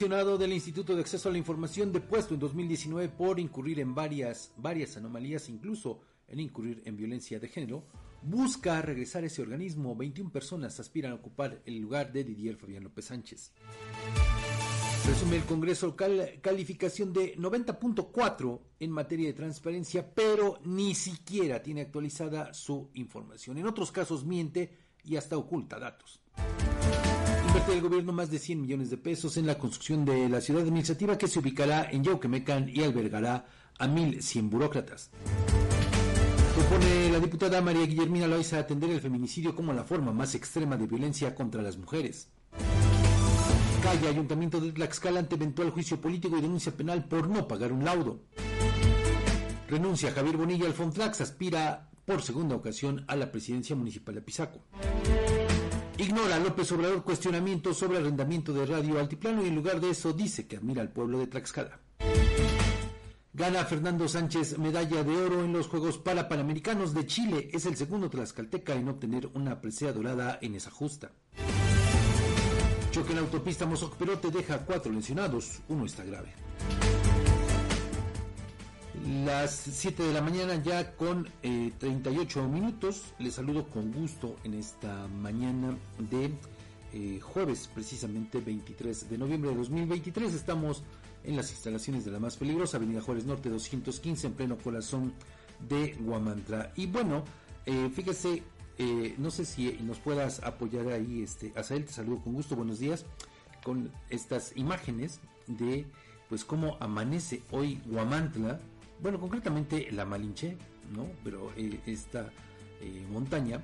Del Instituto de Acceso a la Información depuesto en 2019 por incurrir en varias, varias anomalías, incluso en incurrir en violencia de género, busca regresar a ese organismo. 21 personas aspiran a ocupar el lugar de Didier Fabián López Sánchez. Resume el Congreso calificación de 90.4 en materia de transparencia, pero ni siquiera tiene actualizada su información. En otros casos miente y hasta oculta datos. Invierte el gobierno más de 100 millones de pesos en la construcción de la ciudad administrativa que se ubicará en Yauquemecan y albergará a 1.100 burócratas. Propone la diputada María Guillermina Loaiza atender el feminicidio como la forma más extrema de violencia contra las mujeres. Calle Ayuntamiento de Tlaxcala ante eventual juicio político y denuncia penal por no pagar un laudo. Renuncia Javier Bonilla al Fonflax, aspira por segunda ocasión a la presidencia municipal de Pisaco. Ignora López Obrador cuestionamiento sobre arrendamiento de radio altiplano y en lugar de eso dice que admira al pueblo de Tlaxcala. Gana Fernando Sánchez medalla de oro en los Juegos Parapanamericanos de Chile. Es el segundo tlaxcalteca en obtener una presea dorada en esa justa. Choque en la autopista Mozoc Perote deja cuatro lesionados, uno está grave. Las 7 de la mañana ya con 38 eh, minutos. Les saludo con gusto en esta mañana de eh, jueves, precisamente 23 de noviembre de 2023. Estamos en las instalaciones de la más peligrosa, Avenida Juárez Norte 215, en pleno corazón de Guamantra. Y bueno, eh, fíjese, eh, no sé si nos puedas apoyar ahí, este, Azael, te saludo con gusto, buenos días, con estas imágenes de pues cómo amanece hoy Guamantla, bueno, concretamente la Malinche, ¿no? Pero eh, esta montaña,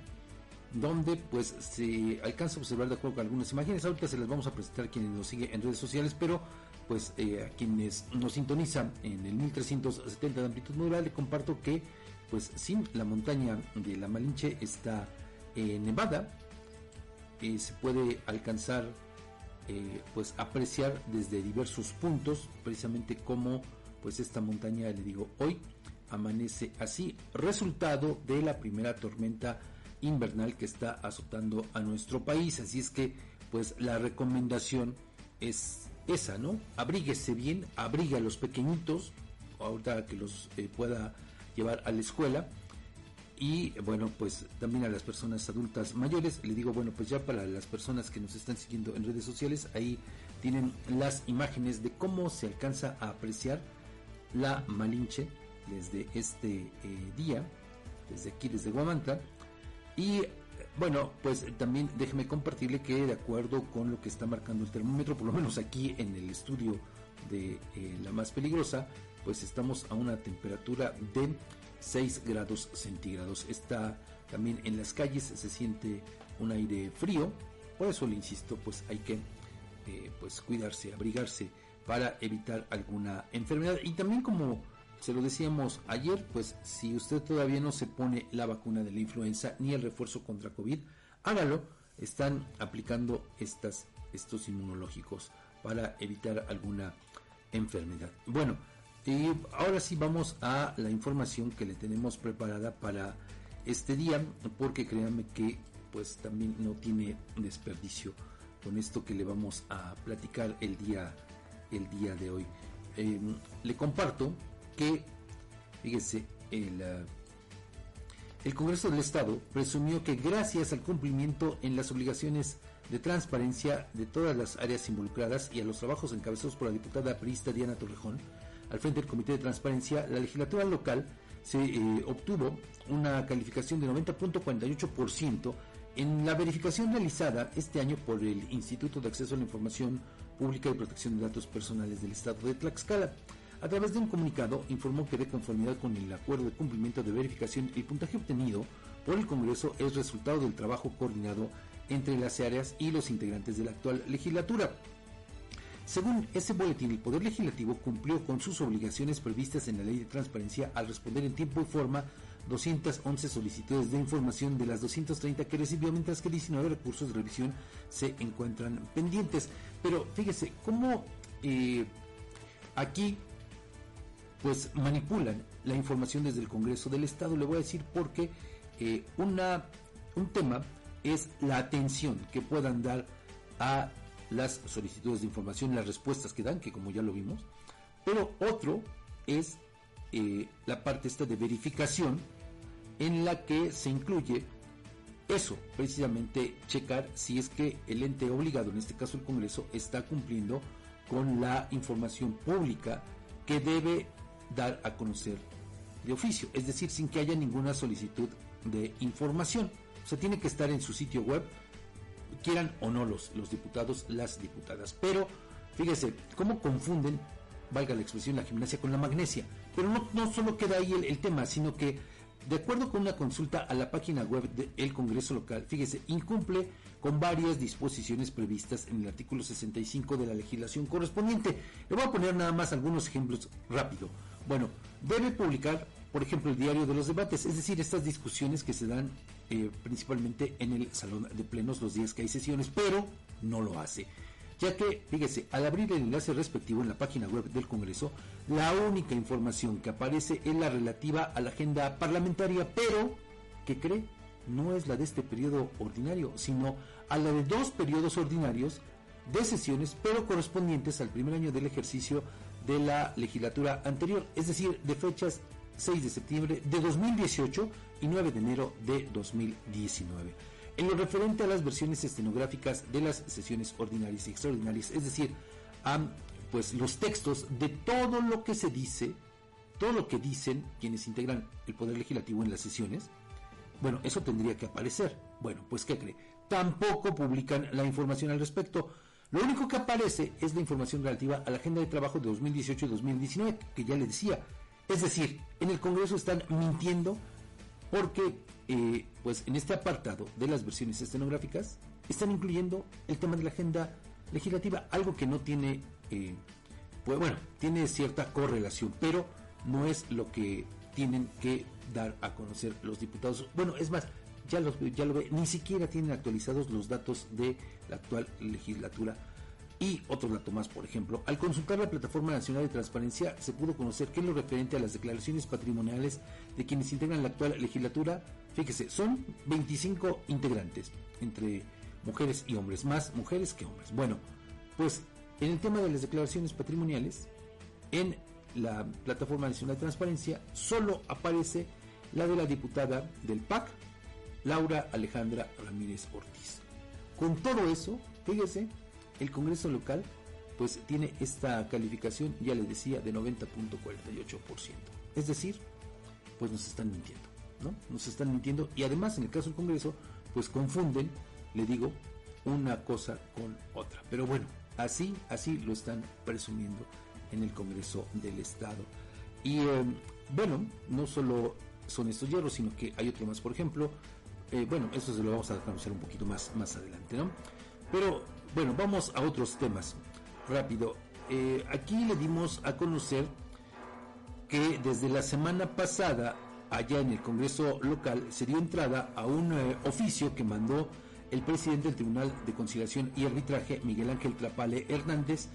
donde pues se alcanza a observar de acuerdo con algunas imágenes, ahorita se las vamos a presentar a quienes nos siguen en redes sociales, pero pues eh, a quienes nos sintonizan en el 1370 de amplitud modulada le comparto que pues sin la montaña de la Malinche está eh, nevada eh, se puede alcanzar pues apreciar desde diversos puntos precisamente como pues esta montaña le digo hoy amanece así resultado de la primera tormenta invernal que está azotando a nuestro país así es que pues la recomendación es esa, ¿no? Abríguese bien, abriga a los pequeñitos, ahorita que los eh, pueda llevar a la escuela. Y bueno, pues también a las personas adultas mayores, le digo, bueno, pues ya para las personas que nos están siguiendo en redes sociales, ahí tienen las imágenes de cómo se alcanza a apreciar la Malinche desde este eh, día, desde aquí, desde Guamanta. Y bueno, pues eh, también déjeme compartirle que de acuerdo con lo que está marcando el termómetro, por lo menos aquí en el estudio de eh, la más peligrosa, pues estamos a una temperatura de 6 grados centígrados. Está también en las calles, se siente un aire frío, por eso le insisto, pues hay que eh, pues cuidarse, abrigarse para evitar alguna enfermedad. Y también como se lo decíamos ayer, pues si usted todavía no se pone la vacuna de la influenza ni el refuerzo contra COVID, hágalo. Están aplicando estas, estos inmunológicos para evitar alguna enfermedad. Bueno, y ahora sí vamos a la información que le tenemos preparada para este día, porque créanme que pues también no tiene desperdicio con esto que le vamos a platicar el día, el día de hoy. Em, le comparto que, fíjese, el, ah, el Congreso del Estado presumió que gracias al cumplimiento en las obligaciones de transparencia de todas las áreas involucradas y a los trabajos encabezados por la diputada priista Diana Torrejón, al frente del Comité de Transparencia, la legislatura local se eh, obtuvo una calificación de 90.48% en la verificación realizada este año por el Instituto de Acceso a la Información Pública y Protección de Datos Personales del Estado de Tlaxcala. A través de un comunicado informó que de conformidad con el acuerdo de cumplimiento de verificación, el puntaje obtenido por el Congreso es resultado del trabajo coordinado entre las áreas y los integrantes de la actual legislatura. Según ese boletín, el Poder Legislativo cumplió con sus obligaciones previstas en la Ley de Transparencia al responder en tiempo y forma 211 solicitudes de información de las 230 que recibió, mientras que 19 recursos de revisión se encuentran pendientes. Pero fíjese cómo eh, aquí pues manipulan la información desde el Congreso del Estado. Le voy a decir porque eh, una, un tema es la atención que puedan dar a las solicitudes de información, las respuestas que dan, que como ya lo vimos, pero otro es eh, la parte esta de verificación en la que se incluye eso, precisamente checar si es que el ente obligado, en este caso el Congreso, está cumpliendo con la información pública que debe dar a conocer de oficio, es decir, sin que haya ninguna solicitud de información. O sea, tiene que estar en su sitio web, quieran o no los, los diputados, las diputadas. Pero fíjese, cómo confunden, valga la expresión, la gimnasia con la magnesia. Pero no, no solo queda ahí el, tema, sino que de acuerdo con una consulta a la página web del Congreso local, fíjese, incumple con varias disposiciones previstas en el artículo 65 de la legislación correspondiente. Le voy a poner nada más algunos ejemplos rápido. Bueno, debe publicar por ejemplo, el diario de los debates, es decir, estas discusiones que se dan eh, principalmente en el salón de plenos los días que hay sesiones, pero no lo hace. Ya que, fíjese, al abrir el enlace respectivo en la página web del Congreso, la única información que aparece es la relativa a la agenda parlamentaria, pero, ¿qué cree? No es la de este periodo ordinario, sino a la de dos periodos ordinarios de sesiones, pero correspondientes al primer año del ejercicio de la legislatura anterior, es decir, de fechas 6 de septiembre de 2018 y 9 de enero de 2019. En lo referente a las versiones estenográficas de las sesiones ordinarias y extraordinarias, es decir, a pues los textos de todo lo que se dice, todo lo que dicen quienes integran el poder legislativo en las sesiones, bueno, eso tendría que aparecer. Bueno, pues ¿qué cree? Tampoco publican la información al respecto. Lo único que aparece es la información relativa a la agenda de trabajo de 2018 y 2019, que ya le decía, es decir, en el Congreso están mintiendo porque, eh, pues en este apartado de las versiones estenográficas, están incluyendo el tema de la agenda legislativa, algo que no tiene, eh, pues bueno, tiene cierta correlación, pero no es lo que tienen que dar a conocer los diputados. Bueno, es más, ya, los, ya lo ve, ni siquiera tienen actualizados los datos de la actual legislatura y otro dato más, por ejemplo, al consultar la Plataforma Nacional de Transparencia se pudo conocer que en lo referente a las declaraciones patrimoniales de quienes integran la actual legislatura, fíjese, son 25 integrantes, entre mujeres y hombres, más mujeres que hombres. Bueno, pues en el tema de las declaraciones patrimoniales, en la Plataforma Nacional de Transparencia, solo aparece la de la diputada del PAC, Laura Alejandra Ramírez Ortiz. Con todo eso, fíjese, el Congreso local pues tiene esta calificación, ya les decía, de 90.48%. Es decir, pues nos están mintiendo, ¿no? Nos están mintiendo y además en el caso del Congreso pues confunden, le digo, una cosa con otra. Pero bueno, así, así lo están presumiendo en el Congreso del Estado. Y eh, bueno, no solo son estos hierros, sino que hay otro más, por ejemplo, eh, bueno, eso se lo vamos a conocer un poquito más, más adelante, ¿no? Pero bueno, vamos a otros temas. Rápido. Eh, aquí le dimos a conocer que desde la semana pasada, allá en el Congreso local, se dio entrada a un eh, oficio que mandó el presidente del Tribunal de Conciliación y Arbitraje, Miguel Ángel Trapale Hernández,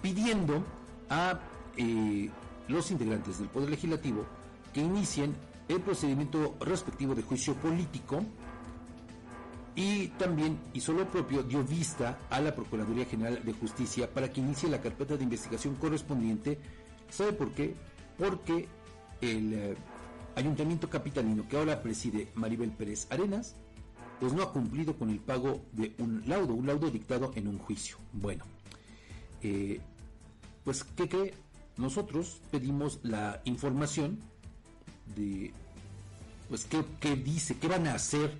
pidiendo a eh, los integrantes del Poder Legislativo que inicien el procedimiento respectivo de juicio político y también hizo lo propio, dio vista a la Procuraduría General de Justicia para que inicie la carpeta de investigación correspondiente. ¿Sabe por qué? Porque el eh, Ayuntamiento Capitalino que ahora preside Maribel Pérez Arenas, pues no ha cumplido con el pago de un laudo, un laudo dictado en un juicio. Bueno, eh, pues ¿qué cree? nosotros pedimos la información de pues qué, dice, qué van a hacer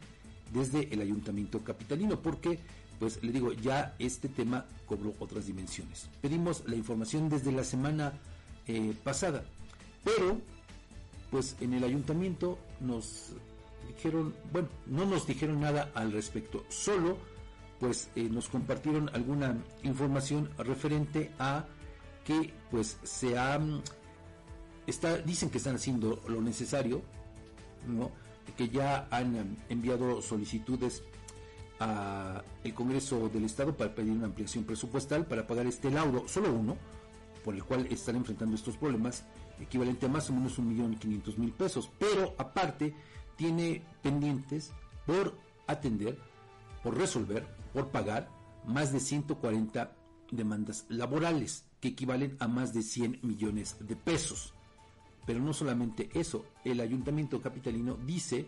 desde el ayuntamiento capitalino, porque pues le digo, ya este tema cobró otras dimensiones. Pedimos la información desde la semana eh, pasada, pero pues en el ayuntamiento nos dijeron, bueno, no nos dijeron nada al respecto, solo pues eh, nos compartieron alguna información referente a que pues se han está, dicen que están haciendo lo necesario ¿no? Que ya han enviado solicitudes a el Congreso del Estado para pedir una ampliación presupuestal para pagar este laudo, solo uno, por el cual están enfrentando estos problemas, equivalente a más o menos un millón quinientos mil pesos, pero aparte tiene pendientes por atender, por resolver, por pagar más de 140 demandas laborales, que equivalen a más de 100 millones de pesos. Pero no solamente eso, el ayuntamiento capitalino dice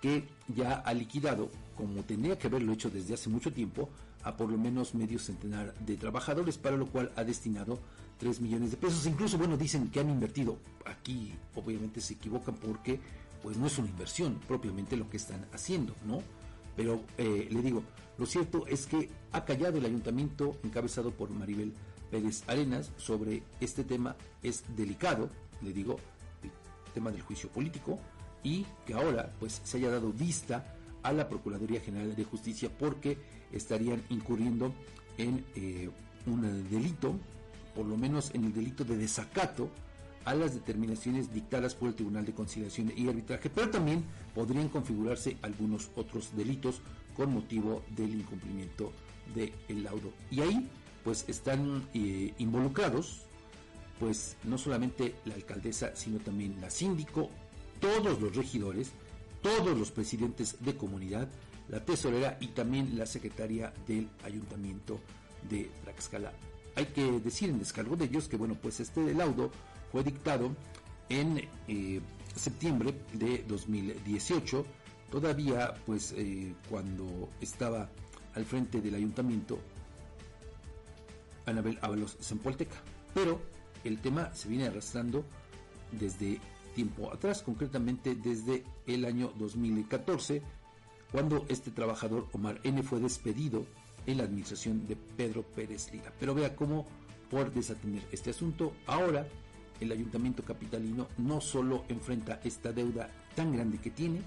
que ya ha liquidado, como tendría que haberlo hecho desde hace mucho tiempo, a por lo menos medio centenar de trabajadores, para lo cual ha destinado 3 millones de pesos. Incluso, bueno, dicen que han invertido. Aquí obviamente se equivocan porque pues no es una inversión propiamente lo que están haciendo, ¿no? Pero eh, le digo, lo cierto es que ha callado el ayuntamiento encabezado por Maribel Pérez Arenas sobre este tema. Es delicado, le digo, el tema del juicio político y que ahora pues se haya dado vista a la Procuraduría General de Justicia porque estarían incurriendo en eh, un delito, por lo menos en el delito de desacato a las determinaciones dictadas por el Tribunal de Conciliación y Arbitraje, pero también podrían configurarse algunos otros delitos con motivo del incumplimiento del laudo. Y ahí pues están eh, involucrados pues no solamente la alcaldesa, sino también la síndico, todos los regidores, todos los presidentes de comunidad, la tesorera y también la secretaria del ayuntamiento de Tlaxcala. Hay que decir en descargo de ellos que bueno, pues este laudo fue dictado en eh, septiembre de 2018, todavía pues eh, cuando estaba al frente del ayuntamiento Anabel Ábalos Zempolteca. Pero el tema se viene arrastrando desde tiempo atrás, concretamente desde el año 2014, cuando este trabajador Omar N fue despedido en la administración de Pedro Pérez Lira. Pero vea cómo por desatender este asunto, ahora el ayuntamiento capitalino no solo enfrenta esta deuda tan grande que tiene,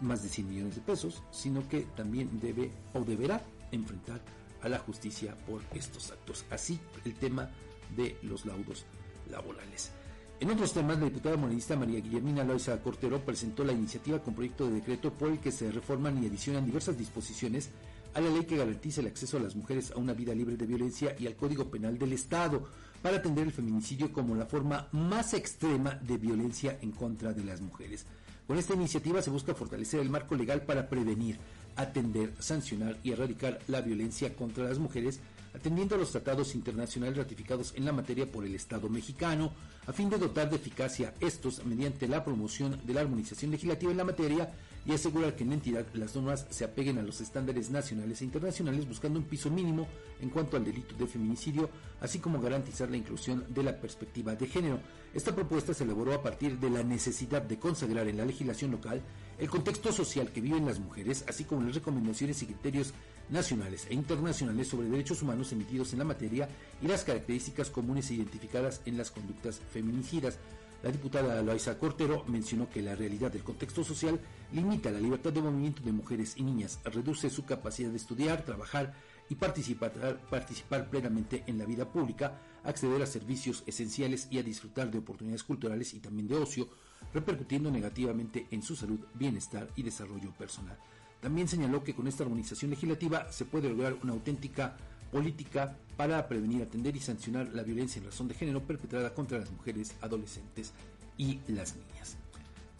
más de 100 millones de pesos, sino que también debe o deberá enfrentar a la justicia por estos actos. Así el tema de los laudos laborales. En otros temas, la diputada morenista María Guillermina Loisa Cortero presentó la iniciativa con proyecto de decreto por el que se reforman y adicionan diversas disposiciones a la ley que garantiza el acceso a las mujeres a una vida libre de violencia y al Código Penal del Estado para atender el feminicidio como la forma más extrema de violencia en contra de las mujeres. Con esta iniciativa se busca fortalecer el marco legal para prevenir, atender, sancionar y erradicar la violencia contra las mujeres atendiendo a los tratados internacionales ratificados en la materia por el Estado mexicano, a fin de dotar de eficacia estos mediante la promoción de la armonización legislativa en la materia y asegurar que en la entidad las normas se apeguen a los estándares nacionales e internacionales buscando un piso mínimo en cuanto al delito de feminicidio, así como garantizar la inclusión de la perspectiva de género. Esta propuesta se elaboró a partir de la necesidad de consagrar en la legislación local el contexto social que viven las mujeres, así como las recomendaciones y criterios nacionales e internacionales sobre derechos humanos emitidos en la materia y las características comunes identificadas en las conductas feminicidas. La diputada Loaiza Cortero mencionó que la realidad del contexto social limita la libertad de movimiento de mujeres y niñas, reduce su capacidad de estudiar, trabajar y participar, participar plenamente en la vida pública, acceder a servicios esenciales y a disfrutar de oportunidades culturales y también de ocio, repercutiendo negativamente en su salud, bienestar y desarrollo personal. También señaló que con esta armonización legislativa se puede lograr una auténtica política para prevenir, atender y sancionar la violencia en razón de género perpetrada contra las mujeres, adolescentes y las niñas.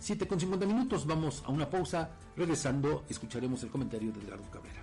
7 con 50 minutos, vamos a una pausa. Regresando, escucharemos el comentario de Eduardo Cabrera.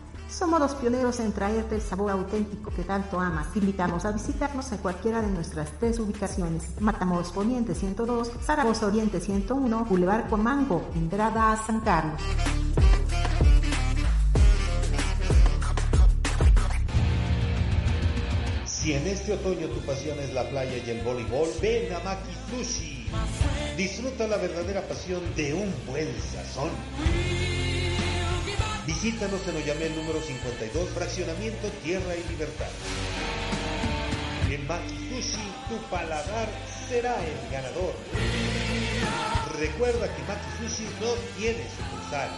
Somos los pioneros en traerte el sabor auténtico que tanto amas. Te invitamos a visitarnos en cualquiera de nuestras tres ubicaciones. Matamoros Poniente 102, Zaragoza Oriente 101, Boulevard Comango, entrada a San Carlos. Si en este otoño tu pasión es la playa y el voleibol, ven a Maki Sushi. Disfruta la verdadera pasión de un buen sazón. Visítanos en Oyamel número 52, Fraccionamiento Tierra y Libertad. En Maki Sushi, tu paladar será el ganador. Recuerda que Maki Sushi no tiene sucursal.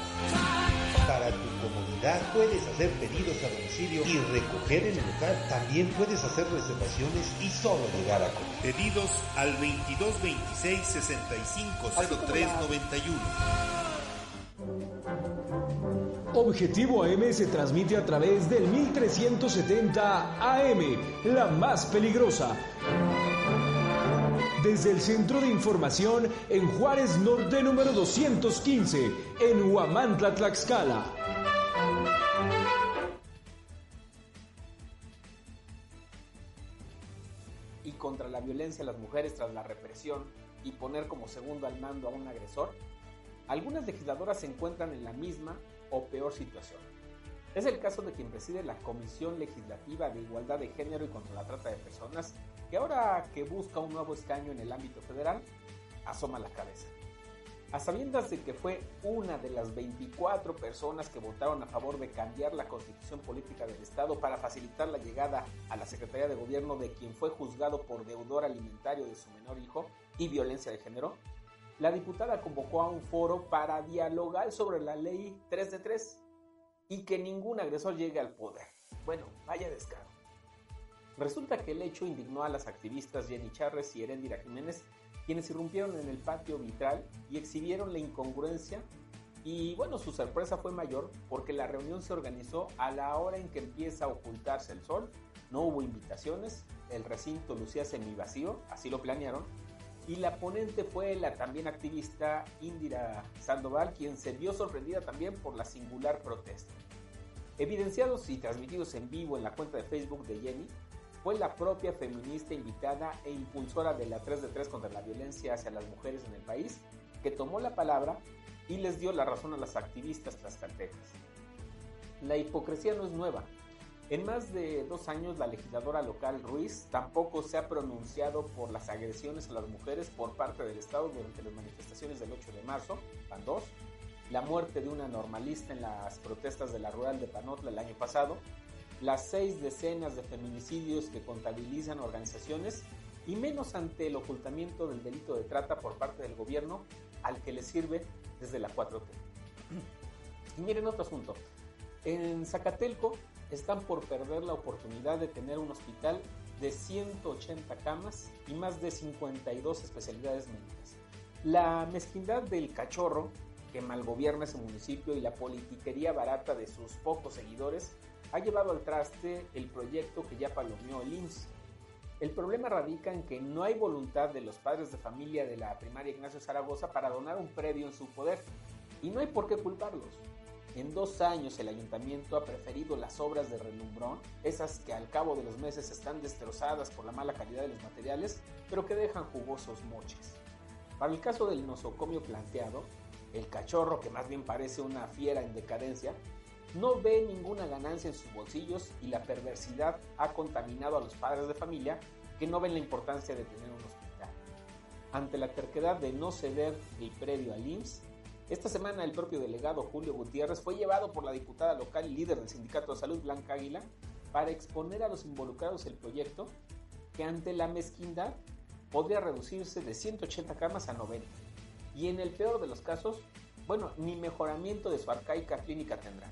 Para tu comodidad puedes hacer pedidos a domicilio y recoger en el local. También puedes hacer reservaciones y solo llegar a comer. Pedidos al 2226 650391. Objetivo AM se transmite a través del 1370 AM, la más peligrosa. Desde el Centro de Información en Juárez Norte número 215, en Huamantla, Tlaxcala. Y contra la violencia a las mujeres tras la represión y poner como segundo al mando a un agresor, algunas legisladoras se encuentran en la misma o peor situación. Es el caso de quien preside la Comisión Legislativa de Igualdad de Género y contra la Trata de Personas, que ahora que busca un nuevo escaño en el ámbito federal, asoma la cabeza. A sabiendas de que fue una de las 24 personas que votaron a favor de cambiar la constitución política del Estado para facilitar la llegada a la Secretaría de Gobierno de quien fue juzgado por deudor alimentario de su menor hijo y violencia de género, la diputada convocó a un foro para dialogar sobre la ley 3 de 3 y que ningún agresor llegue al poder. Bueno, vaya descaro. Resulta que el hecho indignó a las activistas Jenny Charres y Erendira Jiménez, quienes irrumpieron en el patio vitral y exhibieron la incongruencia. Y bueno, su sorpresa fue mayor porque la reunión se organizó a la hora en que empieza a ocultarse el sol, no hubo invitaciones, el recinto lucía semivacío, así lo planearon, y la ponente fue la también activista Indira Sandoval, quien se vio sorprendida también por la singular protesta. Evidenciados y transmitidos en vivo en la cuenta de Facebook de Jenny, fue la propia feminista invitada e impulsora de la 3 de 3 contra la violencia hacia las mujeres en el país, que tomó la palabra y les dio la razón a las activistas tlaxcaltecas. La hipocresía no es nueva, en más de dos años, la legisladora local Ruiz tampoco se ha pronunciado por las agresiones a las mujeres por parte del Estado durante las manifestaciones del 8 de marzo, PAN 2, la muerte de una normalista en las protestas de la rural de Panotla el año pasado, las seis decenas de feminicidios que contabilizan organizaciones y menos ante el ocultamiento del delito de trata por parte del gobierno al que le sirve desde la 4T. Y miren otro asunto. En Zacatelco están por perder la oportunidad de tener un hospital de 180 camas y más de 52 especialidades médicas. La mezquindad del cachorro que malgobierna ese municipio y la politiquería barata de sus pocos seguidores ha llevado al traste el proyecto que ya palomeó el. El problema radica en que no hay voluntad de los padres de familia de la primaria Ignacio Zaragoza para donar un predio en su poder y no hay por qué culparlos. En dos años el ayuntamiento ha preferido las obras de relumbrón, esas que al cabo de los meses están destrozadas por la mala calidad de los materiales, pero que dejan jugosos moches. Para el caso del nosocomio planteado, el cachorro, que más bien parece una fiera en decadencia, no ve ninguna ganancia en sus bolsillos y la perversidad ha contaminado a los padres de familia que no ven la importancia de tener un hospital. Ante la terquedad de no ceder el predio al IMSS, esta semana el propio delegado Julio Gutiérrez fue llevado por la diputada local y líder del Sindicato de Salud Blanca Águila para exponer a los involucrados el proyecto que ante la mezquindad podría reducirse de 180 camas a 90. Y en el peor de los casos, bueno, ni mejoramiento de su arcaica clínica tendrá.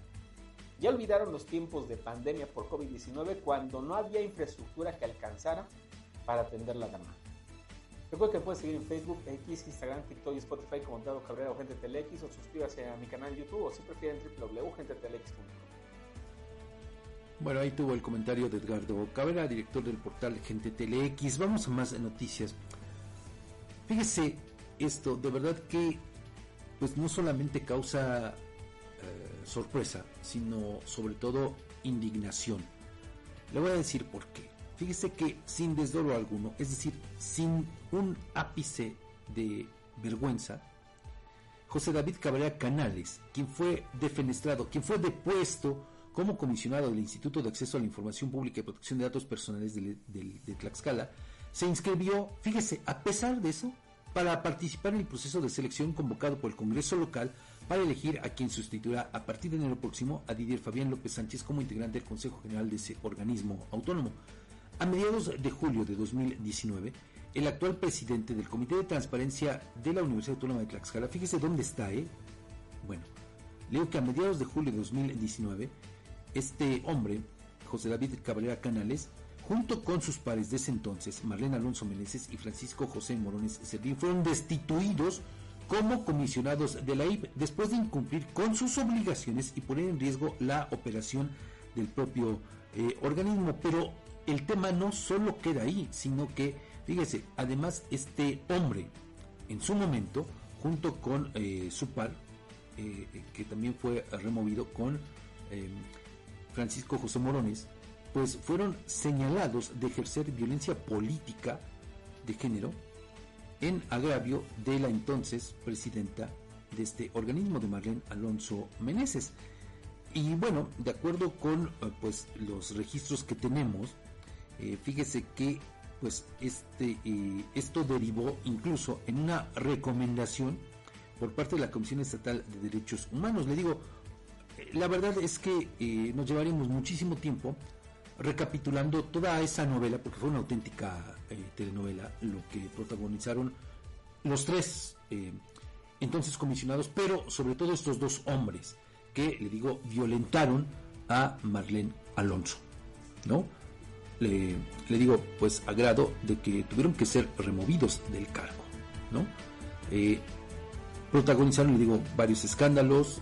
Ya olvidaron los tiempos de pandemia por COVID-19 cuando no había infraestructura que alcanzara para atender la demanda. Recuerda que puedes seguir en Facebook, X, Instagram, TikTok y Spotify como Dado Cabrera o Gente Telex o suscríbase a mi canal YouTube o si prefieren www.gentetelex.com. Bueno, ahí tuvo el comentario de Edgardo Cabrera, director del portal Gente Telex. Vamos a más noticias. Fíjese esto, de verdad que pues no solamente causa eh, sorpresa, sino sobre todo indignación. Le voy a decir por qué. Fíjese que sin desdoro alguno, es decir, sin un ápice de vergüenza, José David Cabrera Canales, quien fue defenestrado, quien fue depuesto como comisionado del Instituto de Acceso a la Información Pública y Protección de Datos Personales de, de Tlaxcala, se inscribió, fíjese, a pesar de eso, para participar en el proceso de selección convocado por el Congreso local para elegir a quien sustituirá a partir de enero próximo a Didier Fabián López Sánchez como integrante del Consejo General de ese organismo autónomo. A mediados de julio de 2019, el actual presidente del Comité de Transparencia de la Universidad Autónoma de Tlaxcala, fíjese dónde está, ¿eh? Bueno, leo que a mediados de julio de 2019, este hombre, José David Cabrera Canales, junto con sus pares de ese entonces, Marlene Alonso Meneses y Francisco José Morones Servín, fueron destituidos como comisionados de la IP después de incumplir con sus obligaciones y poner en riesgo la operación del propio eh, organismo. Pero el tema no solo queda ahí, sino que, fíjese, además este hombre, en su momento, junto con eh, su par, eh, que también fue removido con Francisco José Morones, pues fueron señalados de ejercer violencia política de género en agravio de la entonces presidenta de este organismo de Marlene Alonso Meneses. Y bueno, de acuerdo con eh, pues los registros que tenemos, eh, fíjese que pues este eh, esto derivó incluso en una recomendación por parte de la Comisión Estatal de Derechos Humanos. Le digo, la verdad es que nos llevaremos muchísimo tiempo recapitulando toda esa novela, porque fue una auténtica eh, telenovela, lo que protagonizaron los tres eh, entonces comisionados, pero sobre todo estos dos hombres que, le digo, violentaron a Marlene Alonso, ¿no? Le, digo, pues agrado de que tuvieron que ser removidos del cargo, ¿no? Eh, protagonizaron, le digo, varios escándalos.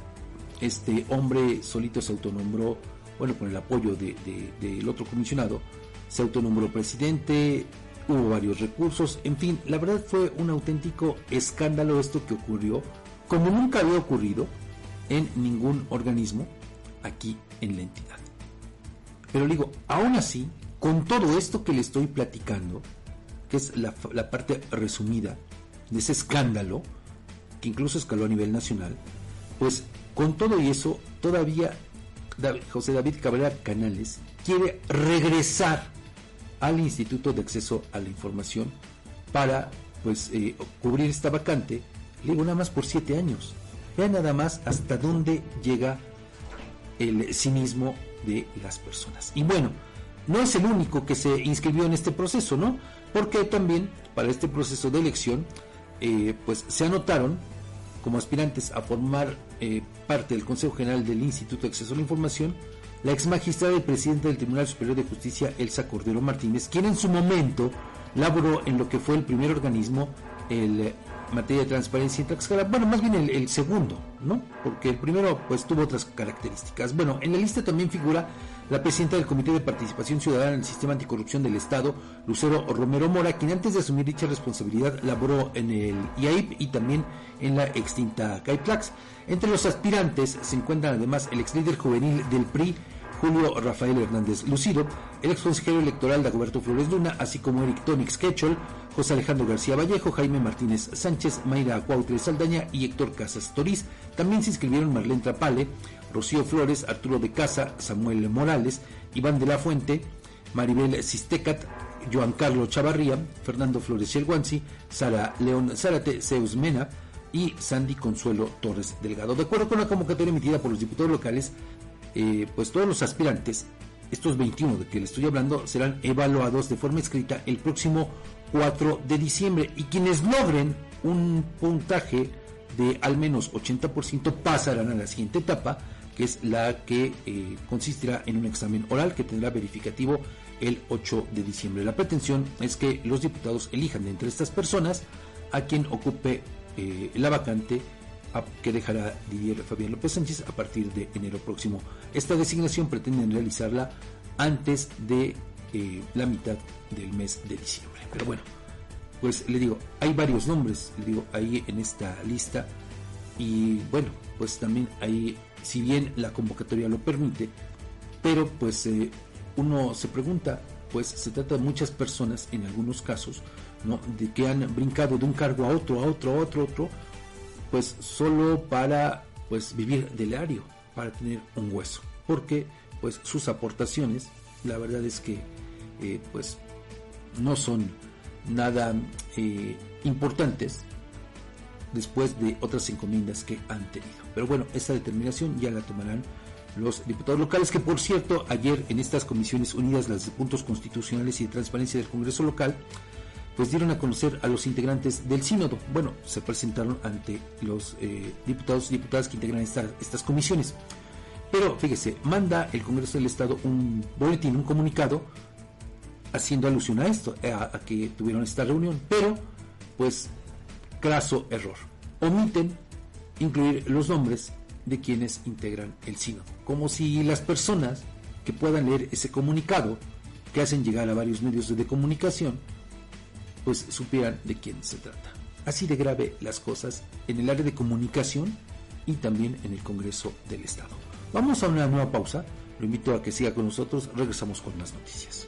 Este hombre solito se autonombró bueno, con el apoyo del otro comisionado, se autonombró presidente, hubo varios recursos, en fin, la verdad fue un auténtico escándalo esto que ocurrió, como nunca había ocurrido en ningún organismo aquí en la entidad. Pero digo, aún así, con todo esto que le estoy platicando, que es la, la parte resumida de ese escándalo, que incluso escaló a nivel nacional, pues con todo y eso todavía José David Cabrera Canales quiere regresar al Instituto de Acceso a la Información para pues eh, cubrir esta vacante, le digo nada más por siete años. Vean nada más hasta dónde llega el cinismo de las personas. Y bueno, no es el único que se inscribió en este proceso, ¿no? Porque también para este proceso de elección, eh, pues se anotaron como aspirantes a formar eh, parte del Consejo General del Instituto de Acceso a la Información, la ex magistrada y presidenta del Tribunal Superior de Justicia, Elsa Cordero Martínez, quien en su momento laboró en lo que fue el primer organismo, el eh, materia de transparencia en Tlaxcala, bueno, más bien el, el, segundo, ¿no? Porque el primero pues tuvo otras características. Bueno, en la lista también figura la presidenta del Comité de Participación Ciudadana en el Sistema Anticorrupción del Estado, Lucero Romero Mora, quien antes de asumir dicha responsabilidad laboró en el IAIP y también en la extinta CAIPLAX. Entre los aspirantes se encuentran además el ex líder juvenil del PRI, Julio Rafael Hernández Lucido, el ex consejero electoral Dagoberto Flores Luna, así como Eric Tonix Quechol, José Alejandro García Vallejo, Jaime Martínez Sánchez, Mayra Cuautre Saldaña y Héctor Casas Toriz. También se inscribieron Marlene Trapale, Rocío Flores, Arturo de Casa, Samuel Morales, Iván de la Fuente, Maribel Sistecat, Joan Carlos Chavarría, Fernando Flores Chelguanzi, Sara León Zárate, Zeus Mena y Sandy Consuelo Torres Delgado. De acuerdo con la convocatoria emitida por los diputados locales, eh, pues todos los aspirantes estos 21 de que le estoy hablando serán evaluados de forma escrita el próximo 4 de diciembre y quienes logren un puntaje de al menos 80% pasarán a la siguiente etapa, que es la que eh, consistirá en un examen oral que tendrá verificativo el 8 de diciembre. La pretensión es que los diputados elijan de entre estas personas a quien ocupe eh, la vacante que dejará Didier Fabián López Sánchez a partir de enero próximo. Esta designación pretenden realizarla antes de eh, la mitad del mes de diciembre. Pero bueno, pues le digo, hay varios nombres, digo, ahí en esta lista. Y bueno, pues también ahí, si bien la convocatoria lo permite, pero pues eh, uno se pregunta, pues se trata de muchas personas en algunos casos, ¿no? De que han brincado de un cargo a otro, a otro, a otro, a otro, pues solo para pues vivir del área, para tener un hueso, porque pues sus aportaciones, la verdad es que eh, pues no son nada eh, importantes después de otras encomiendas que han tenido. Pero bueno, esta determinación ya la tomarán los diputados locales, que por cierto, ayer en estas comisiones unidas, las de puntos constitucionales y de transparencia del Congreso local, pues dieron a conocer a los integrantes del sínodo. Bueno, se presentaron ante los eh, diputados y diputadas que integran estas comisiones. Pero fíjese, manda el Congreso del Estado un boletín, un comunicado, haciendo alusión a esto, a, que tuvieron esta reunión. Pero, pues, craso error. Omiten incluir los nombres de quienes integran el sínodo. Como si las personas que puedan leer ese comunicado, que hacen llegar a varios medios de comunicación, pues supieran de quién se trata. Así de grave las cosas en el área de comunicación y también en el Congreso del Estado. Vamos a una nueva pausa. Lo invito a que siga con nosotros. Regresamos con las noticias.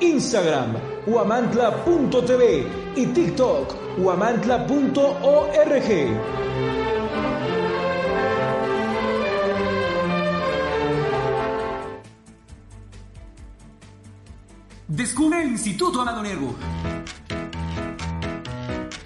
Instagram, huamantla.tv y TikTok, huamantla.org. Descubre el Instituto Amado Nervo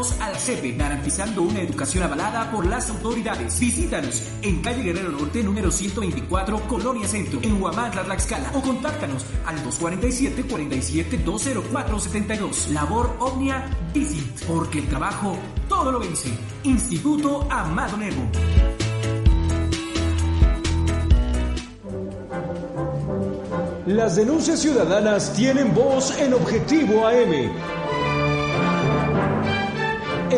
a la CEPE, garantizando una educación avalada por las autoridades. Visítanos en calle Guerrero Norte, número 124, Colonia Centro, en Huamantla, Tlaxcala, o contáctanos al 247-47-20472. Labor Omnia Visit, porque el trabajo todo lo vence. Instituto Amado Nervo. Las denuncias ciudadanas tienen voz en Objetivo AM.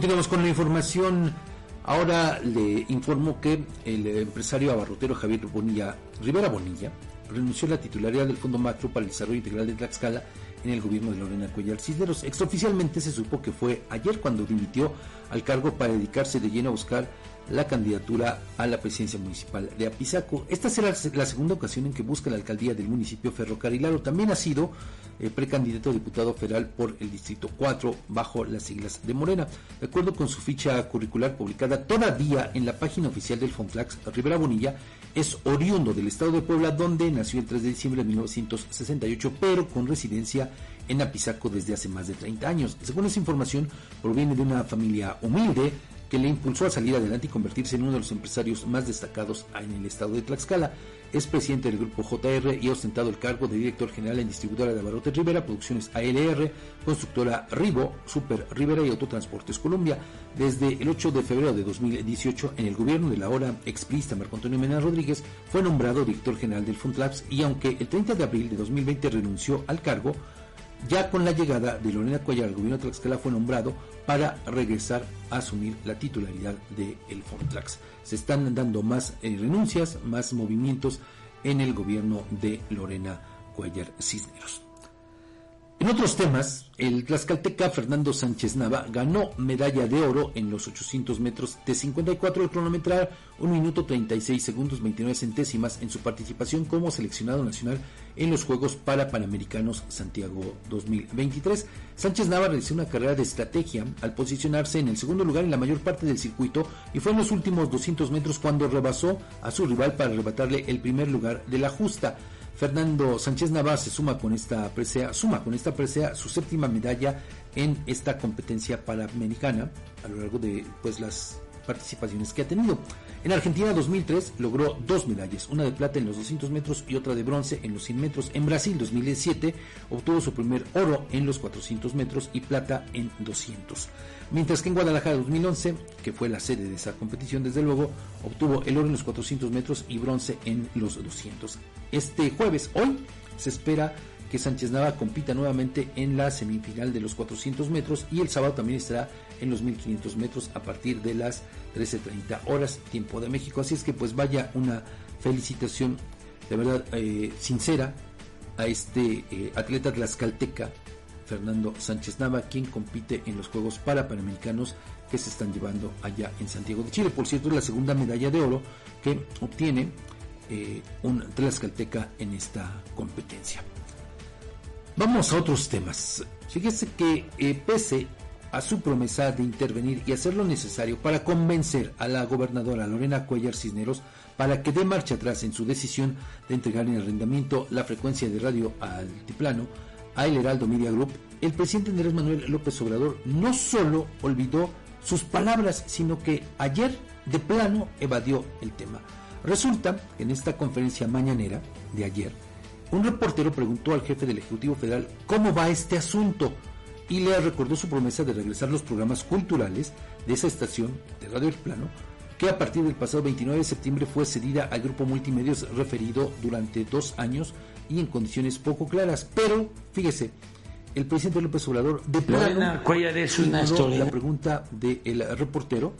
Continuamos con la información. Ahora le informo que el empresario abarrotero Javier Bonilla, Rivera Bonilla renunció a la titularidad del Fondo Macro para el Desarrollo Integral de Tlaxcala en el gobierno de Lorena Cuellar Cisneros. Extraoficialmente se supo que fue ayer cuando dimitió al cargo para dedicarse de lleno a buscar la candidatura a la presidencia municipal de Apizaco. Esta será la segunda ocasión en que busca la alcaldía del municipio ferrocarrilaro. También ha sido eh, precandidato a diputado federal por el Distrito 4 bajo las siglas de Morena. De acuerdo con su ficha curricular publicada todavía en la página oficial del Fonflax, Rivera Bonilla es oriundo del estado de Puebla, donde nació el 3 de diciembre de 1968, pero con residencia en Apizaco desde hace más de 30 años. Según esa información, proviene de una familia humilde que le impulsó a salir adelante y convertirse en uno de los empresarios más destacados en el estado de Tlaxcala. Es presidente del grupo JR y ha ostentado el cargo de director general en distribuidora de Abarote Rivera, Producciones ALR, constructora Ribo, Super Rivera y Autotransportes Colombia. Desde el 8 de febrero de 2018, en el gobierno de la ahora exprista Marco Antonio Mena Rodríguez, fue nombrado director general del Fundlabs y aunque el 30 de abril de 2020 renunció al cargo, ya con la llegada de Lorena Cuellar al gobierno de Tlaxcala fue nombrado para regresar a asumir la titularidad del el Fortrax. Se están dando más eh, renuncias, más movimientos en el gobierno de Lorena Cuellar Cisneros. En otros temas, el tlaxcalteca Fernando Sánchez Nava ganó medalla de oro en los 800 metros de 54 al cronometrar 1 minuto 36 segundos 29 centésimas en su participación como seleccionado nacional en los Juegos para Panamericanos Santiago 2023. Sánchez Nava realizó una carrera de estrategia al posicionarse en el segundo lugar en la mayor parte del circuito y fue en los últimos 200 metros cuando rebasó a su rival para arrebatarle el primer lugar de la justa. Fernando Sánchez Navarra se suma con esta presea, suma con esta presea su séptima medalla en esta competencia panamericana a lo largo de pues las participaciones que ha tenido. En Argentina 2003 logró dos medallas, una de plata en los 200 metros y otra de bronce en los 100 metros. En Brasil 2017 obtuvo su primer oro en los 400 metros y plata en 200. Mientras que en Guadalajara 2011, que fue la sede de esa competición desde luego, obtuvo el oro en los 400 metros y bronce en los 200. Este jueves, hoy, se espera que Sánchez Nava compita nuevamente en la semifinal de los 400 metros y el sábado también estará en los 1500 metros a partir de las 13.30 horas tiempo de México. Así es que pues vaya una felicitación de verdad eh, sincera a este eh, atleta tlaxcalteca Fernando Sánchez Nava, quien compite en los Juegos Parapanamericanos que se están llevando allá en Santiago de Chile. Por cierto, es la segunda medalla de oro que obtiene eh, un tlaxcalteca en esta competencia. Vamos a otros temas. Fíjese que eh, pese a su promesa de intervenir y hacer lo necesario para convencer a la gobernadora Lorena Cuellar Cisneros para que dé marcha atrás en su decisión de entregar en arrendamiento la frecuencia de radio al altiplano, a El Heraldo Media Group, el presidente Andrés Manuel López Obrador no solo olvidó sus palabras, sino que ayer de plano evadió el tema. Resulta que en esta conferencia mañanera de ayer, un reportero preguntó al jefe del Ejecutivo Federal cómo va este asunto y le recordó su promesa de regresar los programas culturales de esa estación de Radio El Plano, que a partir del pasado 29 de septiembre fue cedida al grupo multimedios referido durante dos años y en condiciones poco claras. Pero, fíjese, el presidente López Obrador de plano es una la pregunta del reportero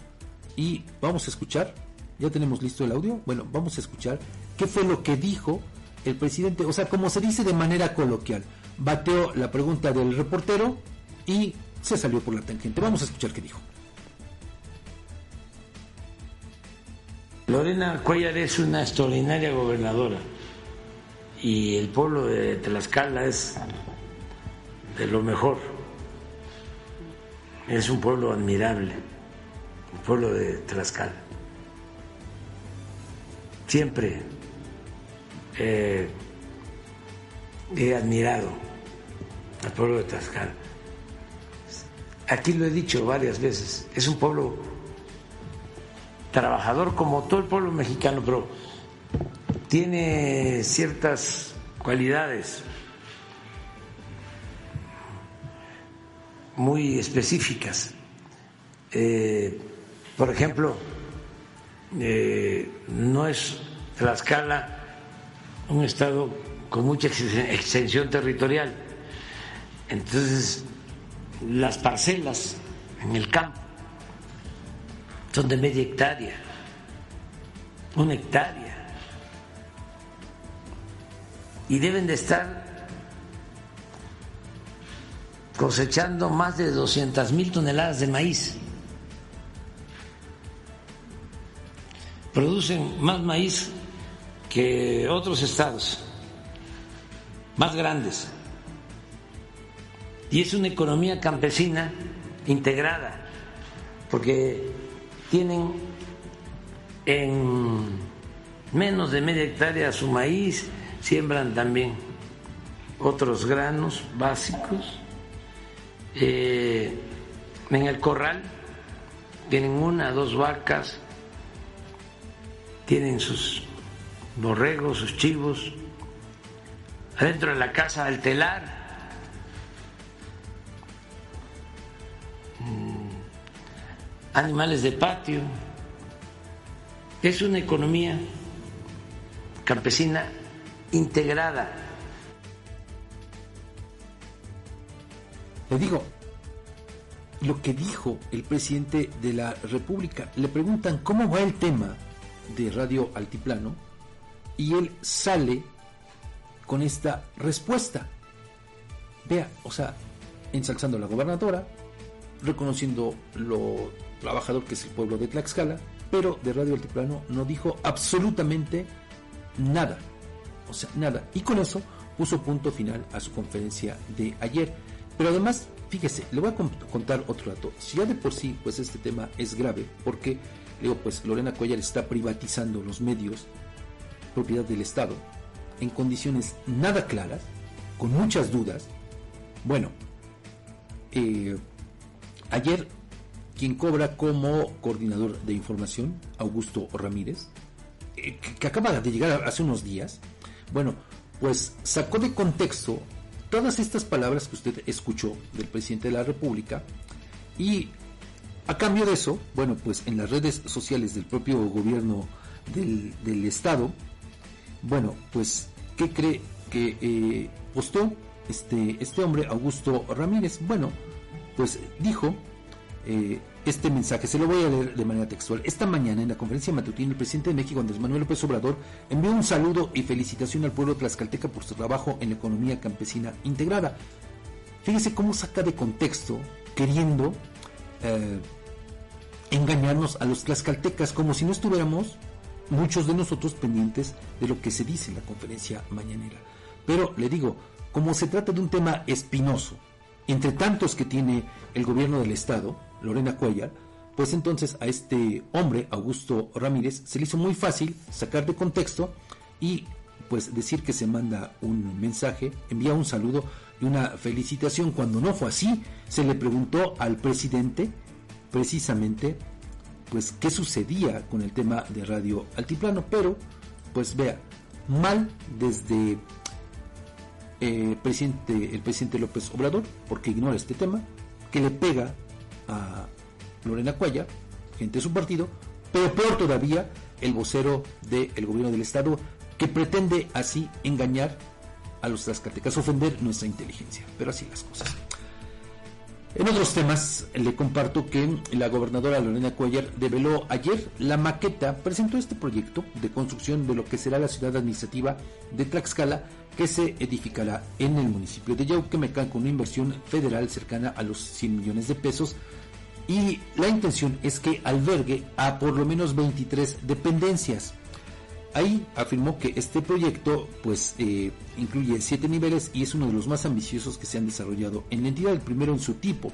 y vamos a escuchar, ya tenemos listo el audio, bueno, vamos a escuchar qué fue lo que dijo el presidente, o sea, como se dice de manera coloquial, bateó la pregunta del reportero y se salió por la tangente. Vamos a escuchar qué dijo. Lorena Cuellar es una extraordinaria gobernadora y el pueblo de Tlaxcala es de lo mejor. Es un pueblo admirable, el pueblo de Tlaxcala. Siempre eh, he admirado al pueblo de Tlaxcala. Aquí lo he dicho varias veces, es un pueblo trabajador como todo el pueblo mexicano, pero tiene ciertas cualidades muy específicas. Eh, por ejemplo, eh, no es Tlaxcala un estado con mucha extensión territorial. Entonces, las parcelas en el campo son de media hectárea, una hectárea y deben de estar cosechando más de 200 mil toneladas de maíz. Producen más maíz que otros estados, más grandes. Y es una economía campesina integrada, porque tienen en menos de media hectárea su maíz, siembran también otros granos básicos. Eh, en el corral tienen una, dos vacas, tienen sus borregos, sus chivos, adentro de la casa al telar. Mm, animales de patio. Es una economía campesina integrada. Le digo, lo que dijo el presidente de la República, le preguntan cómo va el tema de Radio Altiplano y él sale con esta respuesta. Vea, o sea, ensalzando a la gobernadora, reconociendo lo trabajador que es el pueblo de Tlaxcala, pero de Radio Altiplano no dijo absolutamente nada. O sea, nada. Y con eso puso punto final a su conferencia de ayer. Pero además, fíjese, le voy a contar otro dato. Si ya de por sí, pues este tema es grave, porque, digo, pues Lorena Cuellar está privatizando los medios, propiedad del Estado, en condiciones nada claras, con muchas dudas. Bueno, eh, ayer quien cobra como coordinador de información, Augusto Ramírez, eh, que acaba de llegar hace unos días, bueno, pues sacó de contexto todas estas palabras que usted escuchó del presidente de la República y a cambio de eso, bueno, pues en las redes sociales del propio gobierno del, Estado, bueno, pues, ¿qué cree que eh, postó este, este hombre, Augusto Ramírez? Bueno, pues dijo eh, este mensaje, se lo voy a leer de manera textual. Esta mañana en la conferencia matutina, el presidente de México, Andrés Manuel López Obrador, envió un saludo y felicitación al pueblo tlaxcalteca por su trabajo en la economía campesina integrada. Fíjese cómo saca de contexto, queriendo eh, engañarnos a los tlaxcaltecas, como si no estuviéramos muchos de nosotros pendientes de lo que se dice en la conferencia mañanera. Pero le digo, como se trata de un tema espinoso, entre tantos que tiene el gobierno del Estado, Lorena Cuellar, pues entonces a este hombre, Augusto Ramírez, se le hizo muy fácil sacar de contexto y pues decir que se manda un mensaje, envía un saludo y una felicitación. Cuando no fue así, se le preguntó al presidente precisamente pues qué sucedía con el tema de Radio Altiplano, pero pues vea, mal desde eh, presidente, el presidente López Obrador, porque ignora este tema, que le pega a Lorena Cuella, gente de su partido, pero peor todavía, el vocero del gobierno del Estado, que pretende así engañar a los tlaxcaltecas, ofender nuestra inteligencia. Pero así las cosas. En otros temas, le comparto que la gobernadora Lorena Cuellar develó ayer la maqueta, presentó este proyecto de construcción de lo que será la ciudad administrativa de Tlaxcala, que se edificará en el municipio de Yauquemecan con una inversión federal cercana a los 100 millones de pesos y la intención es que albergue a por lo menos 23 dependencias. Ahí afirmó que este proyecto pues eh, incluye siete niveles y es uno de los más ambiciosos que se han desarrollado en la entidad, el primero en su tipo.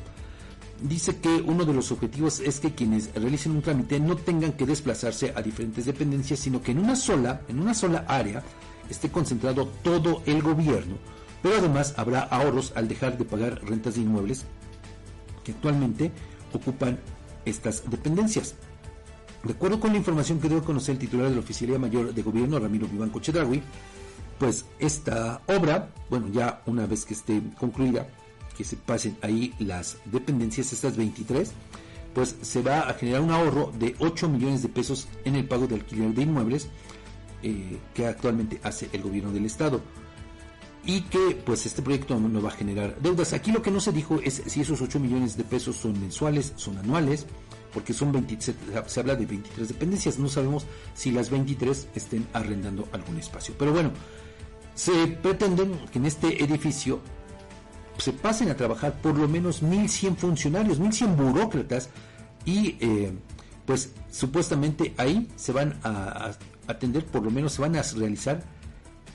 Dice que uno de los objetivos es que quienes realicen un trámite no tengan que desplazarse a diferentes dependencias, sino que en una sola, en una sola área, esté concentrado todo el gobierno. Pero además habrá ahorros al dejar de pagar rentas de inmuebles que actualmente ocupan estas dependencias. De acuerdo con la información que dio a conocer el titular de la Oficialía Mayor de Gobierno, Ramiro Vivanco Chedragui, pues esta obra, bueno, ya una vez que esté concluida, que se pasen ahí las dependencias, estas 23, pues se va a generar un ahorro de 8 millones de pesos en el pago de alquiler de inmuebles eh, que actualmente hace el gobierno del estado y que pues este proyecto no va a generar deudas. Aquí lo que no se dijo es si esos 8 millones de pesos son mensuales, son anuales, porque son 20, se, habla de 23 dependencias, no sabemos si las 23 estén arrendando algún espacio. Pero bueno, se pretende que en este edificio se pasen a trabajar por lo menos 1.100 funcionarios, 1.100 burócratas y eh, pues supuestamente ahí se van a, atender, por lo menos se van a realizar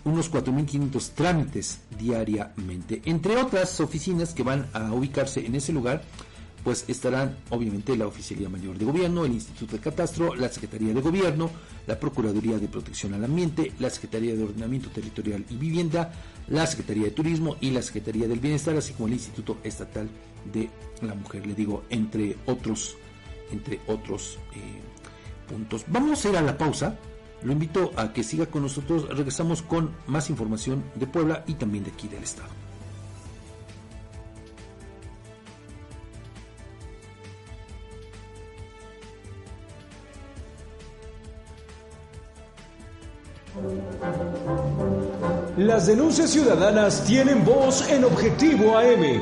unos 4.500 trámites diariamente. Entre otras oficinas que van a ubicarse en ese lugar, pues estarán obviamente la Oficialía Mayor de Gobierno, el Instituto de Catastro, la Secretaría de Gobierno, la Procuraduría de Protección al Ambiente, la Secretaría de Ordenamiento Territorial y Vivienda, la Secretaría de Turismo y la Secretaría del Bienestar, así como el Instituto Estatal de la Mujer, le digo, entre otros, entre otros eh, puntos. Vamos a ir a la pausa. Lo invito a que siga con nosotros. Regresamos con más información de Puebla y también de aquí del Estado. Las denuncias ciudadanas tienen voz en Objetivo AM.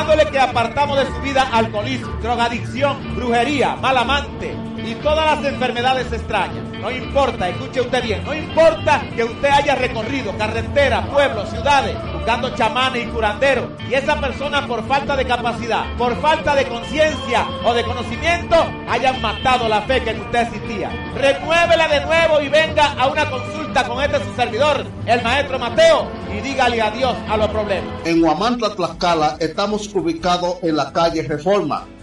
Que apartamos de su vida alcoholismo, drogadicción, brujería, mal amante y todas las enfermedades extrañas. No importa, escuche usted bien, no importa que usted haya recorrido carretera, pueblos, ciudades, buscando chamanes y curanderos, y esa persona por falta de capacidad, por falta de conciencia o de conocimiento, hayan matado la fe que en usted existía. Renuévela de nuevo y venga a una consulta con este su servidor, el maestro Mateo, y dígale adiós a los problemas. En Huamantla, Tlaxcala, estamos ubicados en la calle Reforma,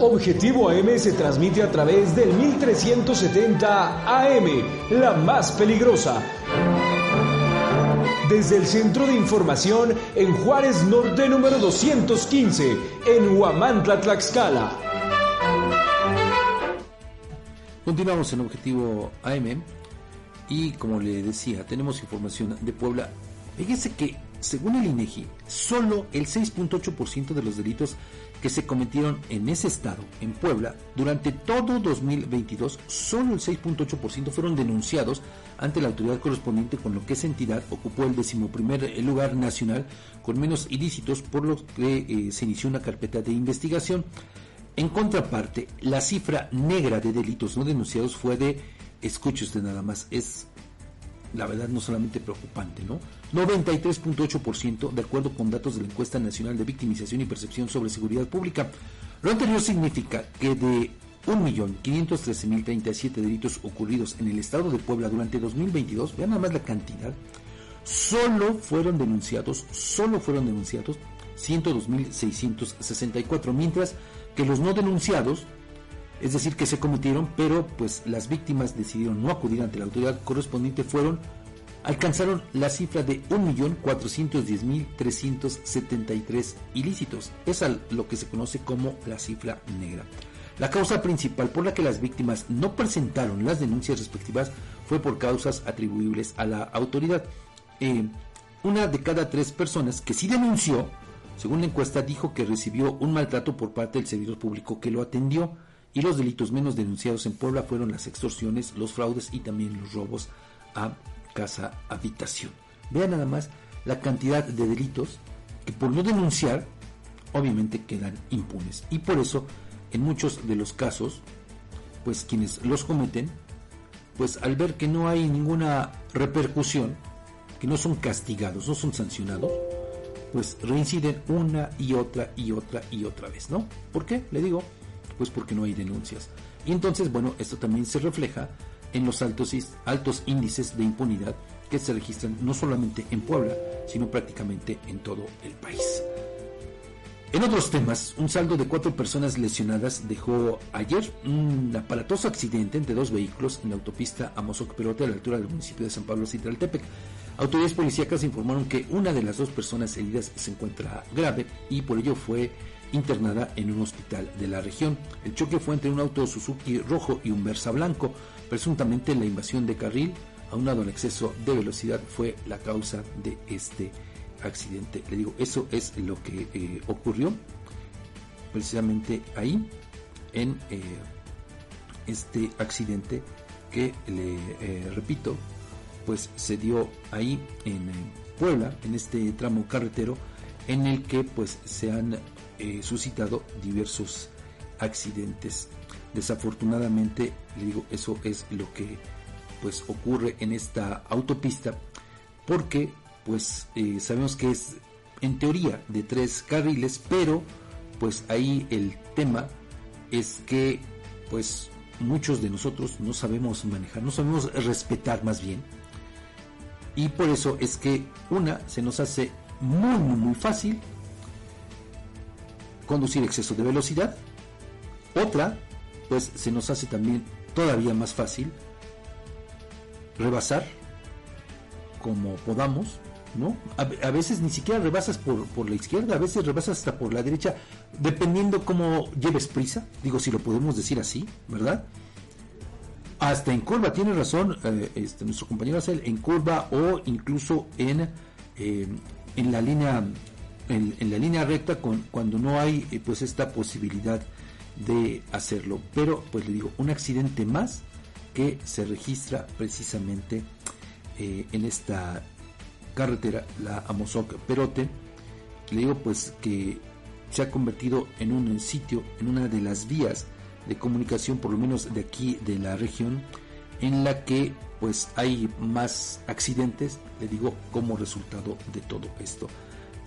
Objetivo AM se transmite a través del 1370 AM, la más peligrosa. Desde el Centro de Información en Juárez Norte número 215, en Huamantla, Tlaxcala. Continuamos en Objetivo AM y como le decía, tenemos información de Puebla. Fíjese que según el INEGI, solo el 6.8% de los delitos que se cometieron en ese estado, en Puebla, durante todo 2022, solo el 6.8% fueron denunciados ante la autoridad correspondiente, con lo que esa entidad ocupó el decimoprimer lugar nacional con menos ilícitos, por lo que eh, se inició una carpeta de investigación. En contraparte, la cifra negra de delitos no denunciados fue de, escuche usted nada más, es la verdad no solamente preocupante, ¿no? 93.8% de acuerdo con datos de la encuesta nacional de victimización y percepción sobre seguridad pública. Lo anterior significa que de 1.513.037 delitos ocurridos en el estado de Puebla durante 2022, vean nada más la cantidad, solo fueron denunciados, solo fueron denunciados 102.664, mientras que los no denunciados es decir, que se cometieron, pero pues las víctimas decidieron no acudir ante la autoridad correspondiente, fueron alcanzaron la cifra de 1.410.373 ilícitos. Es lo que se conoce como la cifra negra. La causa principal por la que las víctimas no presentaron las denuncias respectivas fue por causas atribuibles a la autoridad. Eh, una de cada tres personas que sí denunció, según la encuesta, dijo que recibió un maltrato por parte del servidor público que lo atendió y los delitos menos denunciados en Puebla fueron las extorsiones, los fraudes y también los robos a casa habitación. Vean nada más la cantidad de delitos que por no denunciar obviamente quedan impunes y por eso en muchos de los casos pues quienes los cometen pues al ver que no hay ninguna repercusión que no son castigados no son sancionados pues reinciden una y otra y otra y otra vez no ¿por qué? le digo pues porque no hay denuncias. Y entonces, bueno, esto también se refleja en los altos, altos índices de impunidad que se registran no solamente en Puebla, sino prácticamente en todo el país. En otros temas, un saldo de cuatro personas lesionadas dejó ayer un aparatoso accidente entre dos vehículos en la autopista Amozoc-Perote a la altura del municipio de San Pablo Citraltepec. Autoridades policíacas informaron que una de las dos personas heridas se encuentra grave y por ello fue internada en un hospital de la región. El choque fue entre un auto Suzuki rojo y un Versa blanco. Presuntamente la invasión de carril, aunado al exceso de velocidad, fue la causa de este accidente. Le digo, eso es lo que eh, ocurrió precisamente ahí en eh, este accidente que le eh, repito, pues se dio ahí en Puebla, en este tramo carretero en el que pues se han suscitado diversos accidentes. Desafortunadamente, le digo, eso es lo que pues ocurre en esta autopista porque pues eh, sabemos que es en teoría de tres carriles, pero pues ahí el tema es que pues muchos de nosotros no sabemos manejar, no sabemos respetar más bien. Y por eso es que una se nos hace muy muy muy fácil conducir exceso de velocidad. Otra pues se nos hace también todavía más fácil rebasar como podamos ¿no? A, veces ni siquiera rebasas por, la izquierda, a veces rebasas hasta por la derecha, dependiendo cómo lleves prisa, digo si lo podemos decir así, ¿verdad? Hasta en curva, tiene razón eh, este, nuestro compañero Acel, en curva o incluso en, eh, en la línea en, la línea recta con, cuando no hay eh, pues esta posibilidad de hacerlo. Pero pues le digo, un accidente más que se registra precisamente en esta carretera, la Amozoc Perote, le digo pues que se ha convertido en un sitio, en una de las vías de comunicación, por lo menos de aquí de la región, en la que pues hay más accidentes, le digo, como resultado de todo esto.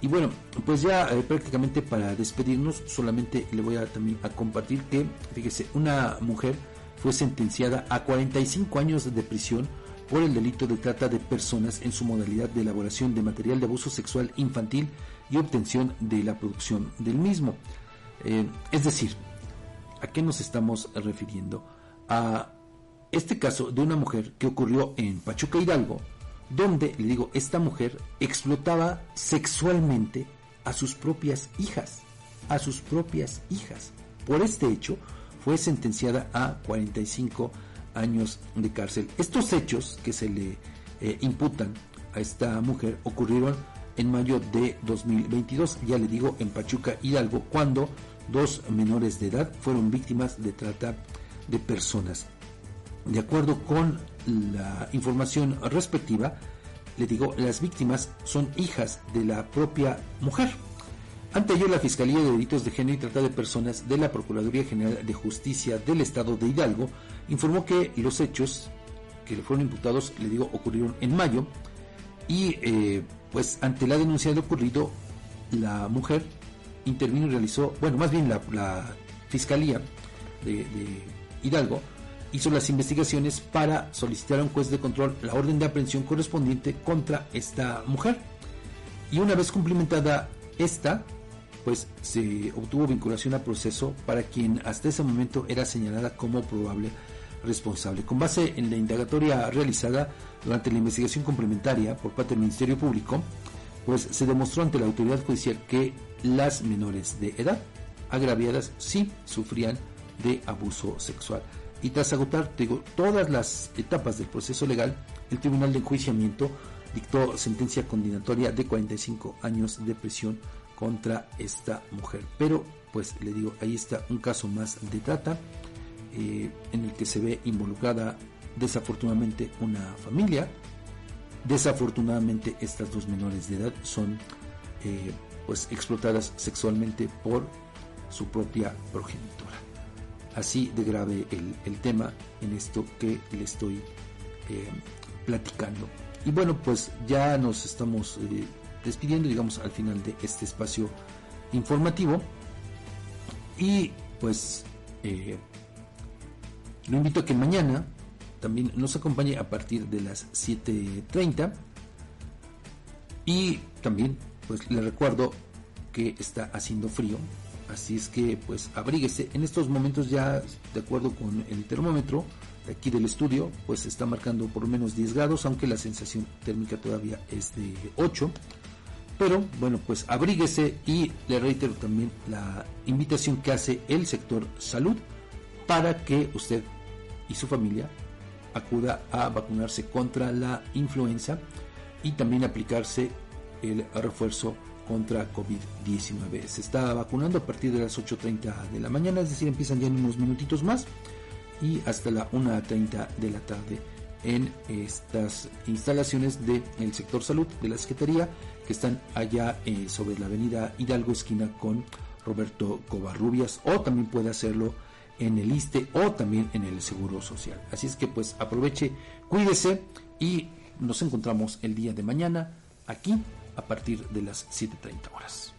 Y bueno, pues ya eh, prácticamente para despedirnos, solamente le voy a también a compartir que, fíjese, una mujer fue sentenciada a 45 años de prisión por el delito de trata de personas en su modalidad de elaboración de material de abuso sexual infantil y obtención de la producción del mismo. Eh, es decir, ¿a qué nos estamos refiriendo? A este caso de una mujer que ocurrió en Pachuca Hidalgo, donde, le digo, esta mujer explotaba sexualmente a sus propias hijas, a sus propias hijas. Por este hecho, fue sentenciada a 45 años de cárcel. Estos hechos que se le eh, imputan a esta mujer ocurrieron en mayo de 2022, ya le digo, en Pachuca Hidalgo, cuando dos menores de edad fueron víctimas de trata de personas. De acuerdo con la información respectiva, le digo, las víctimas son hijas de la propia mujer. Ante ello, la Fiscalía de Delitos de Género y Trata de Personas de la Procuraduría General de Justicia del Estado de Hidalgo informó que los hechos que le fueron imputados, le digo, ocurrieron en mayo y eh, pues ante la denuncia de ocurrido, la mujer intervino y realizó, bueno, más bien la, Fiscalía de, Hidalgo hizo las investigaciones para solicitar a un juez de control la orden de aprehensión correspondiente contra esta mujer. Y una vez cumplimentada esta, pues se obtuvo vinculación a proceso para quien hasta ese momento era señalada como probable responsable. Con base en la indagatoria realizada durante la investigación complementaria por parte del Ministerio Público, pues se demostró ante la autoridad judicial que las menores de edad agraviadas sí sufrían de abuso sexual. Y tras agotar digo, todas las etapas del proceso legal, el Tribunal de Enjuiciamiento dictó sentencia condenatoria de 45 años de prisión contra esta mujer. Pero, pues le digo, ahí está un caso más de trata eh, en el que se ve involucrada desafortunadamente una familia. Desafortunadamente estas dos menores de edad son eh, pues explotadas sexualmente por su propia progenitora. Así de grave el, tema en esto que le estoy eh, platicando. Y bueno, pues ya nos estamos despidiendo, digamos, al final de este espacio informativo. Y pues lo invito a que mañana también nos acompañe a partir de las 7.30 y también pues le recuerdo que está haciendo frío así es que pues abríguese. En estos momentos ya de acuerdo con el termómetro de aquí del estudio pues está marcando por menos 10 grados aunque la sensación térmica todavía es de 8 pero bueno pues abríguese y le reitero también la invitación que hace el sector salud para que usted y su familia acuda a vacunarse contra la influenza y también aplicarse el refuerzo contra COVID-19. Se está vacunando a partir de las 8.30 de la mañana, es decir, empiezan ya en unos minutitos más y hasta la 1.30 de la tarde en estas instalaciones del sector salud de la Secretaría que están allá eh, sobre la avenida Hidalgo esquina con Roberto Covarrubias o también puede hacerlo en el ISTE o también en el Seguro Social. Así es que pues aproveche, cuídese y nos encontramos el día de mañana aquí a partir de las 7.30 horas.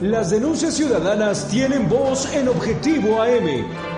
Las denuncias ciudadanas tienen voz en Objetivo AM.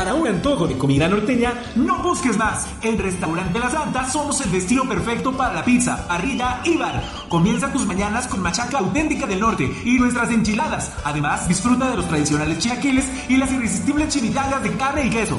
Para un antojo de comida norteña, no busques más. En Restaurante La Santa somos el destino perfecto para la pizza, parrilla y bar. Comienza tus mañanas con machaca auténtica del norte y nuestras enchiladas. Además, disfruta de los tradicionales chilaquiles y las irresistibles chimichangas de carne y queso.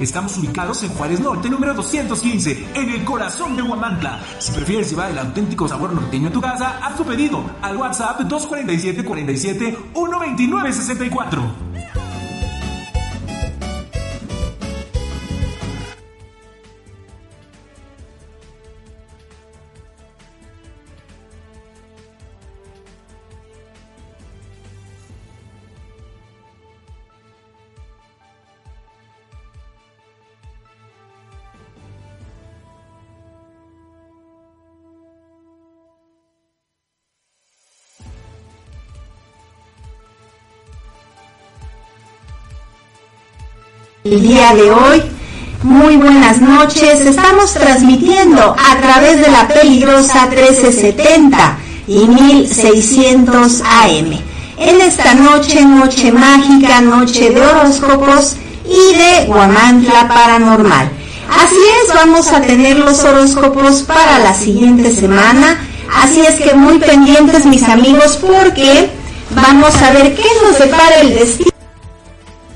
Estamos ubicados en Juárez Norte, número 215, en el corazón de Huamantla. Si prefieres llevar el auténtico sabor norteño a tu casa, haz tu pedido al WhatsApp 247 47 129 64. El día de hoy. Muy buenas noches, estamos transmitiendo a través de la peligrosa 1370 y 1600 AM. En esta noche, noche mágica, noche de horóscopos y de Guamantla Paranormal. Así es, vamos a tener los horóscopos para la siguiente semana. Así es que muy pendientes mis amigos porque vamos a ver qué nos depara el destino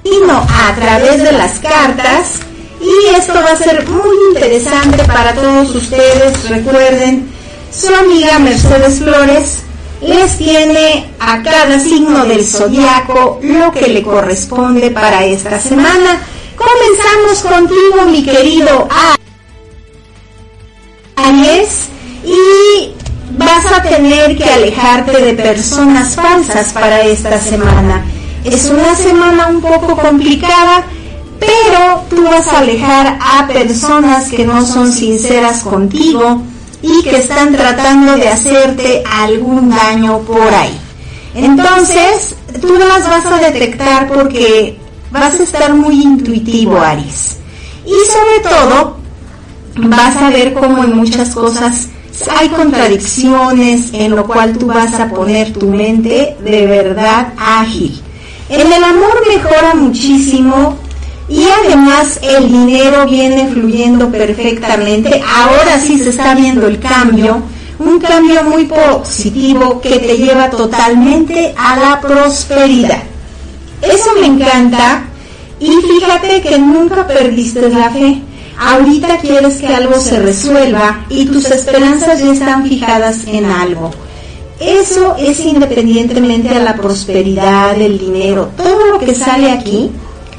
a través de las cartas y esto va a ser muy interesante para todos ustedes. Recuerden, su amiga Mercedes Flores les tiene a cada signo del zodiaco lo que le corresponde para esta semana. Comenzamos contigo, mi querido Aries, y vas a tener que alejarte de personas falsas para esta semana. Es una semana un poco complicada, pero tú vas a alejar a personas que no son sinceras contigo y que están tratando de hacerte algún daño por ahí. Entonces, tú las vas a detectar porque vas a estar muy intuitivo, Aries. Y sobre todo, vas a ver cómo en muchas cosas hay contradicciones en lo cual tú vas a poner tu mente de verdad ágil. En el amor mejora muchísimo y además el dinero viene fluyendo perfectamente. Ahora sí se está viendo el cambio, un cambio muy positivo que te lleva totalmente a la prosperidad. Eso me encanta y fíjate que nunca perdiste la fe. Ahorita quieres que algo se resuelva y tus esperanzas ya están fijadas en algo. Eso es independientemente a la prosperidad, el dinero, todo lo que sale aquí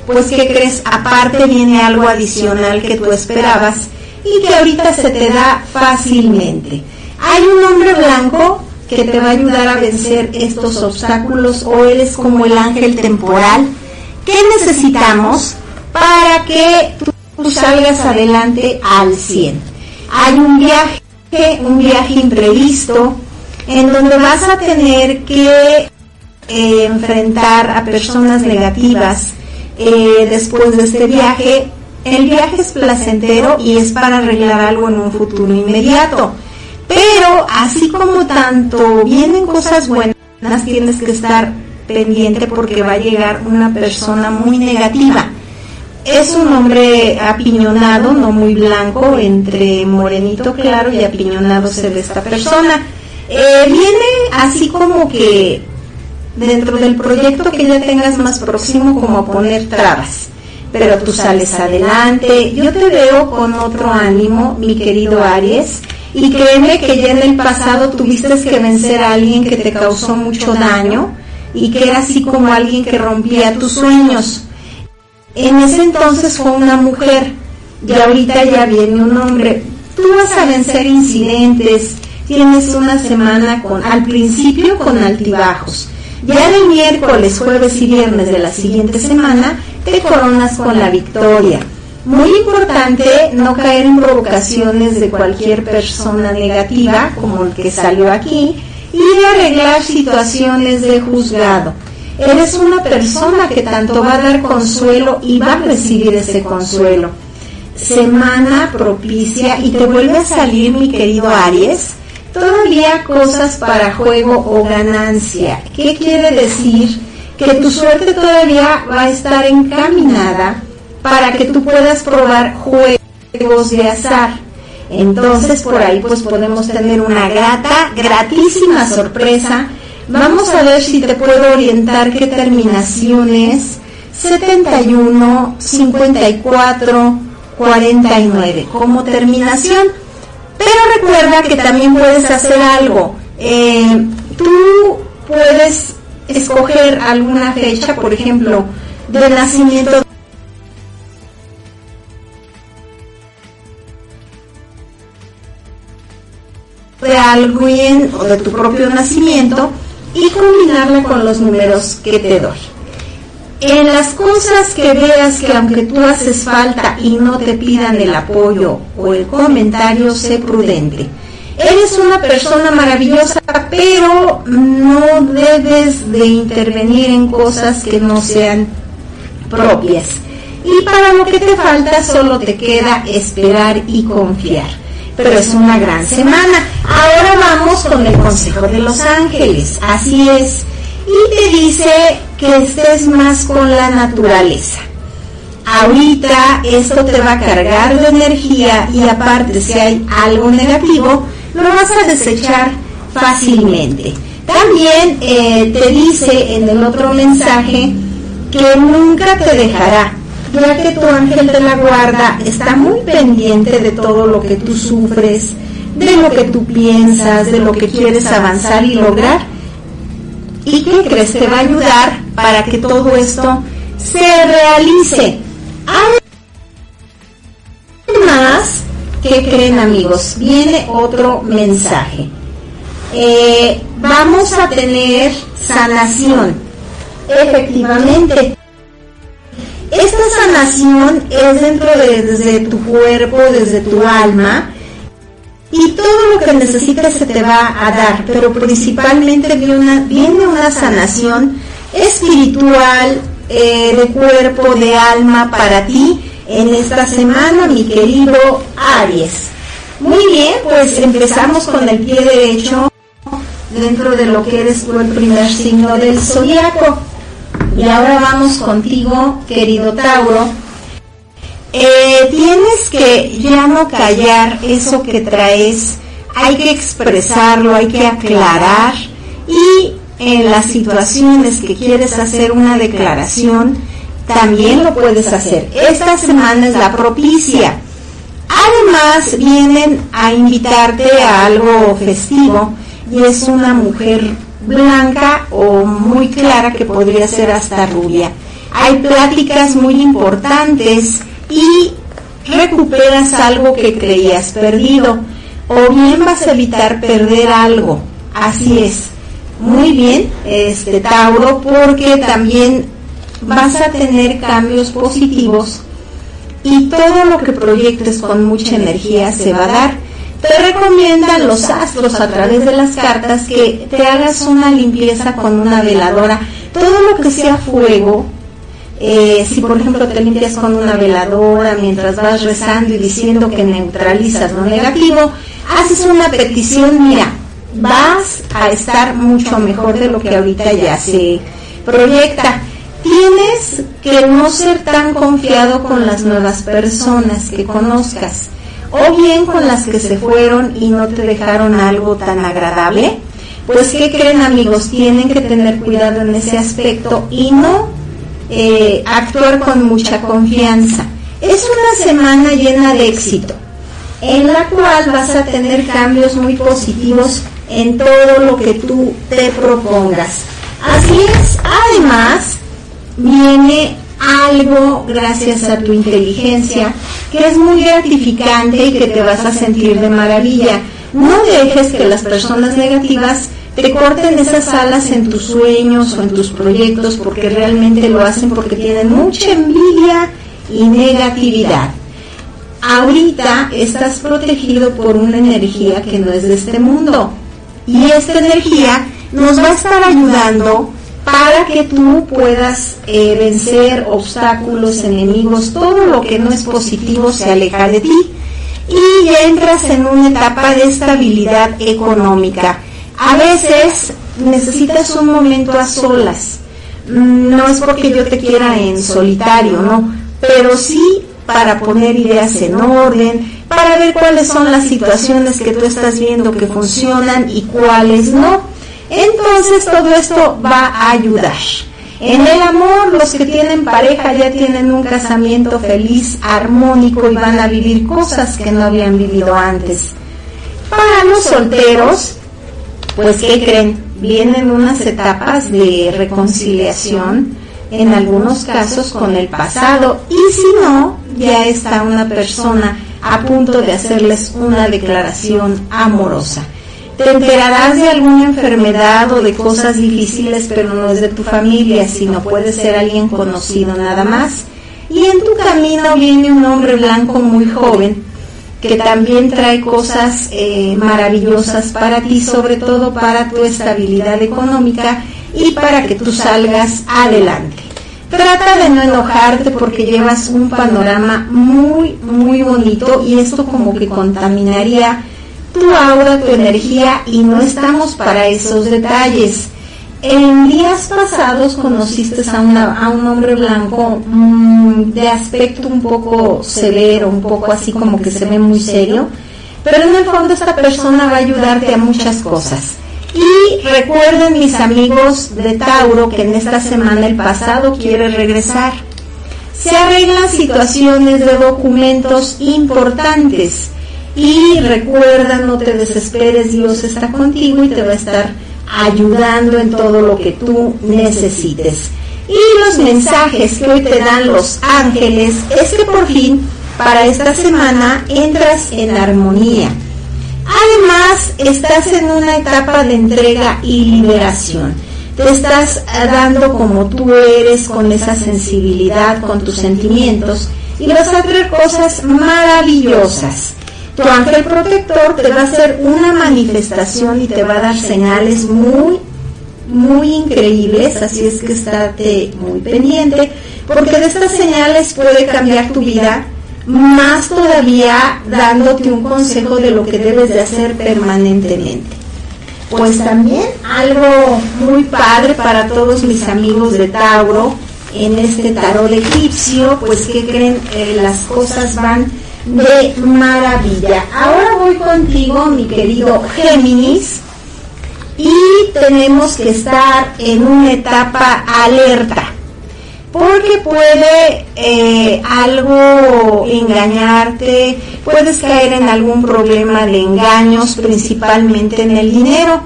pues que crees, aparte viene algo adicional que tú esperabas y que ahorita se te da fácilmente. Hay un hombre blanco que te va a ayudar a vencer estos obstáculos o eres como el ángel temporal. ¿Qué necesitamos para que tú salgas adelante al 100? Hay un viaje, un viaje imprevisto, en donde vas a tener que eh, enfrentar a personas negativas eh, después de este viaje. El viaje es placentero y es para arreglar algo en un futuro inmediato. Pero así como tanto vienen cosas buenas, tienes que estar pendiente porque va a llegar una persona muy negativa. Es un hombre apiñonado, no muy blanco, entre morenito claro y apiñonado se ve esta persona. Eh, viene así como que dentro del proyecto que ya tengas más próximo como poner trabas. Pero tú sales adelante. Yo te veo con otro ánimo, mi querido Aries. Y créeme que ya en el pasado tuviste que vencer a alguien que te causó mucho daño y que era así como alguien que rompía tus sueños. En ese entonces fue una mujer y ahorita ya viene un hombre. Tú vas a vencer incidentes, tienes una semana con, al principio con altibajos, ya el miércoles, jueves y viernes de la siguiente semana te coronas con la victoria. Muy importante no caer en provocaciones de cualquier persona negativa, como el que salió aquí, y de arreglar situaciones de juzgado. Eres una persona que tanto va a dar consuelo y va a recibir ese consuelo. Semana propicia y te vuelve a salir, mi querido Aries, todavía cosas para juego o ganancia. ¿Qué quiere decir? Que tu suerte todavía va a estar encaminada para que tú puedas probar juegos de azar. Entonces por ahí pues podemos tener una grata, gratísima sorpresa. Vamos a ver si te puedo orientar qué terminaciones 71, 54, 49 como terminación pero recuerda que también puedes hacer algo. Eh, tú puedes escoger alguna fecha, por ejemplo, de nacimiento de alguien o de tu propio nacimiento y combinarla con los números que te doy en las cosas que veas que aunque tú haces falta y no te pidan el apoyo o el comentario, sé prudente. Eres una persona maravillosa, pero no debes de intervenir en cosas que no sean propias. Y para lo que te falta solo te queda esperar y confiar. Pero es una gran semana. Ahora vamos con el consejo de los ángeles. Así es y te dice que estés más con la naturaleza. Ahorita esto te va a cargar de energía y aparte si hay algo negativo, lo vas a desechar fácilmente. También eh, te dice en el otro mensaje que nunca te dejará, ya que tu ángel de la guarda está muy pendiente de todo lo que tú sufres, de lo que tú piensas, de lo que quieres avanzar y lograr. ¿Y qué crees? Te va a ayudar para que todo esto se realice. Además, ¿qué creen amigos? Viene otro mensaje. Eh, vamos a tener sanación. Efectivamente. Esta sanación es dentro de desde tu cuerpo, desde tu alma, y todo lo que necesitas se te va a dar, pero principalmente viene una, viene una sanación espiritual, eh, de cuerpo, de alma para ti en esta semana, mi querido Aries. Muy bien, pues empezamos con el pie derecho dentro de lo que eres tú el primer signo del zodiaco. Y ahora vamos contigo, querido Tauro. Eh, tienes que ya no callar eso que traes, hay que expresarlo, hay que aclarar y en las situaciones que quieres hacer una declaración, también lo puedes hacer. Esta semana es la propicia. Además, vienen a invitarte a algo festivo y es una mujer blanca o muy clara que podría ser hasta rubia. Hay pláticas muy importantes y recuperas algo que creías perdido o bien vas a evitar perder algo. Así es. Muy bien, este Tauro, porque también vas a tener cambios positivos y todo lo que proyectes con mucha energía se va a dar. Te recomiendan los astros a través de las cartas que te hagas una limpieza con una veladora. Todo lo que sea fuego, eh, si por ejemplo te limpias con una veladora mientras vas rezando y diciendo que neutralizas lo negativo, haces una petición, mira, vas a estar mucho mejor de lo que ahorita ya se proyecta. Tienes que no ser tan confiado con las nuevas personas que conozcas o bien con las que se fueron y no te dejaron algo tan agradable. Pues ¿qué creen amigos? Tienen que tener cuidado en ese aspecto y no eh, actuar con mucha confianza. Es una semana llena de éxito, en la cual vas a tener cambios muy positivos en todo lo que tú te propongas. Así es, además, viene algo gracias a tu inteligencia que es muy gratificante y que te vas a sentir de maravilla. No dejes que las personas negativas te corten esas alas en tus sueños o en tus proyectos porque realmente lo hacen porque tienen mucha envidia y negatividad. Ahorita estás protegido por una energía que no es de este mundo y esta energía nos va a estar ayudando para que tú puedas eh, vencer obstáculos, enemigos, todo lo que no es positivo se aleja de ti y entras en una etapa de estabilidad económica. A veces necesitas un momento a solas. No es porque yo te quiera en solitario, no, pero sí para poner ideas en orden, para ver cuáles son las situaciones que tú estás viendo que funcionan y cuáles no. Entonces todo esto va a ayudar. En el amor, los que tienen pareja ya tienen un casamiento feliz, armónico y van a vivir cosas que no habían vivido antes. Para los solteros, pues ¿qué creen? Vienen unas etapas de reconciliación, en algunos casos con el pasado, y si no, ya está una persona a punto de hacerles una declaración amorosa. Te enterarás de alguna enfermedad o de cosas difíciles, pero no es de tu familia, sino puede ser alguien conocido nada más. Y en tu camino viene un hombre blanco muy joven que también trae cosas eh, maravillosas para ti, sobre todo para tu estabilidad económica y para que tú salgas adelante. Trata de no enojarte porque llevas un panorama muy, muy bonito y esto como que contaminaría tu aura, tu energía y no estamos para esos detalles. En días pasados conociste a, un hombre blanco mm, de aspecto un poco severo, un poco así como que se ve muy serio, pero en el fondo esta persona va a ayudarte a muchas cosas. Y recuerden mis amigos de Tauro que en esta semana el pasado quiere regresar. Se arreglan situaciones de documentos importantes. Y recuerda, no te desesperes, Dios está contigo y te va a estar ayudando en todo lo que tú necesites. Y los mensajes que hoy te dan los ángeles es que por fin para esta semana entras en armonía. Además, estás en una etapa de entrega y liberación. Te estás dando como tú eres, con esa sensibilidad, con tus sentimientos, y vas a traer cosas maravillosas. Tu ángel protector te va a hacer una manifestación y te va a dar señales muy, muy increíbles, así es que estate muy pendiente, porque de estas señales puede cambiar tu vida más todavía dándote un consejo de lo que debes de hacer permanentemente. Pues también algo muy padre para todos mis amigos de Tauro en este tarot egipcio, pues que creen eh, las cosas van de maravilla. Ahora voy contigo, mi querido Géminis, y tenemos que estar en una etapa alerta porque puede eh, algo engañarte, puedes caer en algún problema de engaños, principalmente en el dinero.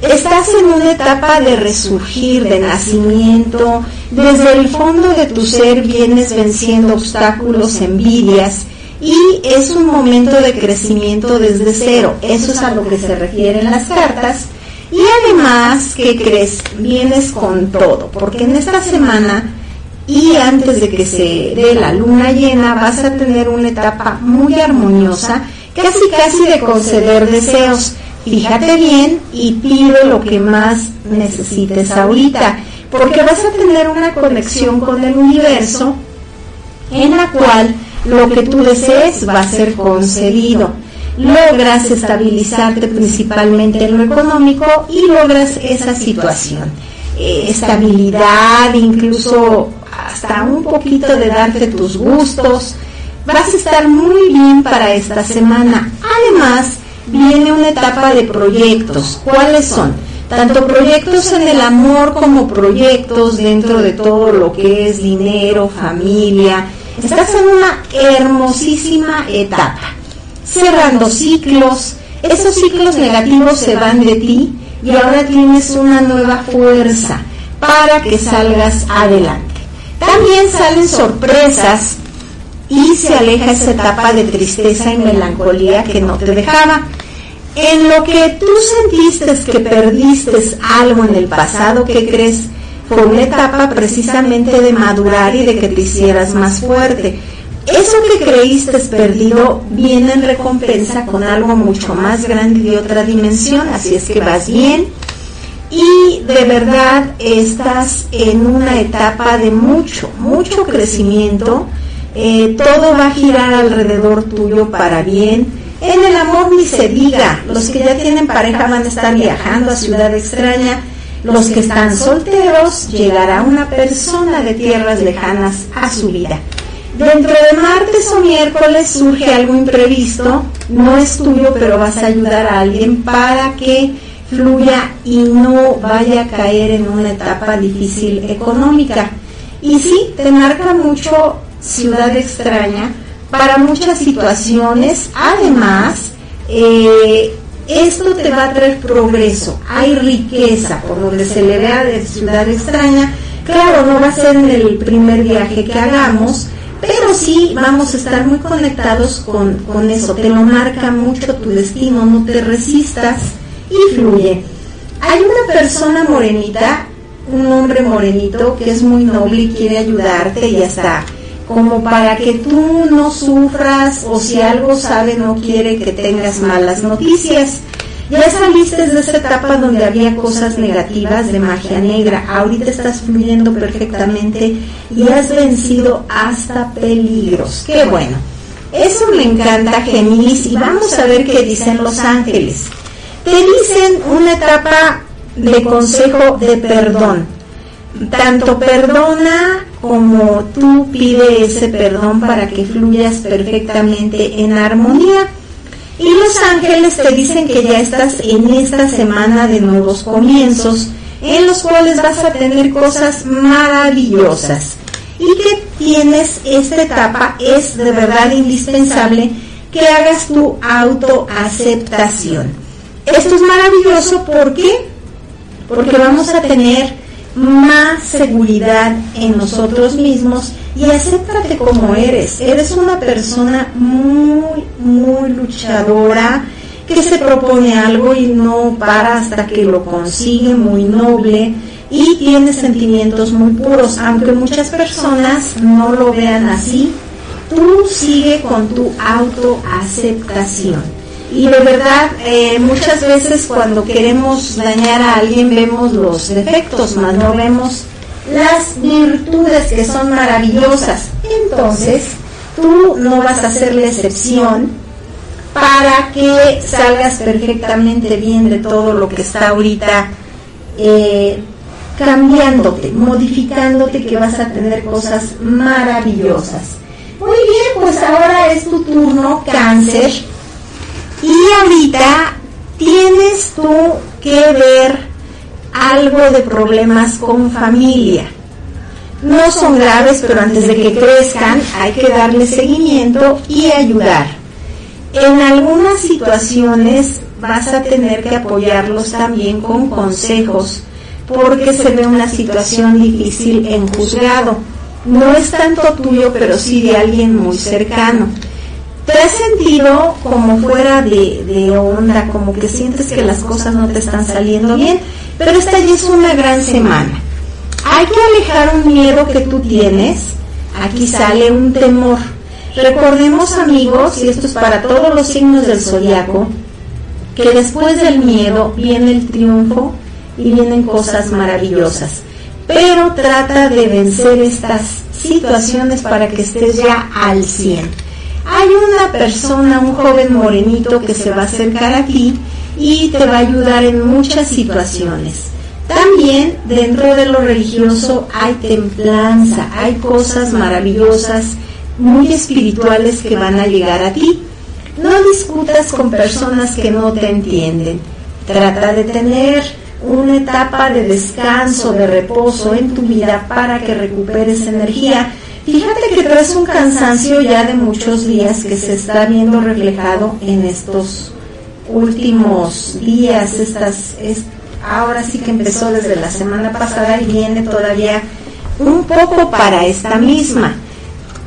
Estás en una etapa de resurgir, de nacimiento, desde el fondo de tu ser vienes venciendo obstáculos, envidias, y es un momento de crecimiento desde cero. Eso es a lo que se refieren las cartas. Y además, ¿qué crees? Vienes con todo, porque en esta semana y antes de que se dé la luna llena vas a tener una etapa muy armoniosa, casi casi de conceder deseos. Fíjate bien y pide lo que más necesites ahorita, porque vas a tener una conexión con el universo en la cual lo que tú desees va a ser concedido. Logras estabilizarte principalmente en lo económico y logras esa situación. Eh, estabilidad, incluso hasta un poquito de darte tus gustos. Vas a estar muy bien para esta semana. Además, viene una etapa de proyectos. ¿Cuáles son? Tanto proyectos en el amor como proyectos dentro de todo lo que es dinero, familia. Estás en una hermosísima etapa. Cerrando ciclos. Esos ciclos negativos se van de ti y ahora tienes una nueva fuerza para que salgas adelante. También salen sorpresas y se aleja esa etapa de tristeza y melancolía que no te dejaba. En lo que tú sentiste que perdiste algo en el pasado, ¿qué crees? Fue una etapa precisamente de madurar y de que te hicieras más fuerte. Eso que creíste perdido viene en recompensa con algo mucho más grande de otra dimensión, así es que vas bien y de verdad estás en una etapa de mucho, mucho crecimiento. Eh, todo va a girar alrededor tuyo para bien. En el amor ni se diga, los que ya tienen pareja van a estar viajando a ciudad extraña, los que están solteros llegará una persona de tierras lejanas a su vida. Dentro de martes o miércoles surge algo imprevisto, no es tuyo, pero vas a ayudar a alguien para que fluya y no vaya a caer en una etapa difícil económica. Y sí, te marca mucho ciudad extraña para muchas situaciones. Además, eh, esto te va a traer progreso. Hay riqueza por donde se le vea de ciudad extraña. Claro, no va a ser en el primer viaje que hagamos, pero sí vamos a estar muy conectados con, con eso. Te lo marca mucho tu destino, no te resistas y fluye. Hay una persona morenita, un hombre morenito que es muy noble y quiere ayudarte y ya está. Como para que tú no sufras o si algo sabe no quiere que tengas malas noticias. Ya saliste de esa etapa donde había cosas negativas de magia negra. Ahorita estás fluyendo perfectamente y has vencido hasta peligros. Qué bueno. Eso me encanta, Géminis, y vamos a ver qué dicen los ángeles te dicen una etapa de consejo de perdón. Tanto perdona como tú pide ese perdón para que fluyas perfectamente en armonía. Y los ángeles te dicen que ya estás en esta semana de nuevos comienzos, en los cuales vas a tener cosas maravillosas. Y que tienes esta etapa, es de verdad indispensable que hagas tu autoaceptación. Esto es maravilloso, ¿por qué? Porque vamos a tener más seguridad en nosotros mismos y acéptate como eres. Eres una persona muy, muy luchadora que se propone algo y no para hasta que lo consigue, muy noble y tiene sentimientos muy puros, aunque muchas personas no lo vean así. Tú sigue con tu autoaceptación. Y de verdad, eh, muchas veces cuando queremos dañar a alguien vemos los defectos, más no vemos las virtudes que son maravillosas. Entonces, tú no vas a ser la excepción para que salgas perfectamente bien de todo lo que está ahorita eh, cambiándote, modificándote, que vas a tener cosas maravillosas. Muy bien, pues ahora es tu turno, cáncer. Y ahorita tienes tú que ver algo de problemas con familia. No son graves, pero antes de que crezcan hay que darle seguimiento y ayudar. En algunas situaciones vas a tener que apoyarlos también con consejos porque se ve una situación difícil en juzgado. No es tanto tuyo, pero sí de alguien muy cercano. ¿Te has sentido como fuera de, onda, como que sientes que las cosas no te están saliendo bien? Pero esta ya es una gran semana. Hay que alejar un miedo que tú tienes. Aquí sale un temor. Recordemos amigos, y esto es para todos los signos del zodiaco, que después del miedo viene el triunfo y vienen cosas maravillosas. Pero trata de vencer estas situaciones para que estés ya al 100. Hay una persona, un joven morenito que se va a acercar a ti y te va a ayudar en muchas situaciones. También dentro de lo religioso hay templanza, hay cosas maravillosas, muy espirituales que van a llegar a ti. No discutas con personas que no te entienden. Trata de tener una etapa de descanso, de reposo en tu vida para que recuperes energía. Fíjate que traes un cansancio ya de muchos días que se está viendo reflejado en estos últimos días, estas, es, ahora sí que empezó desde la semana pasada y viene todavía un poco para esta misma.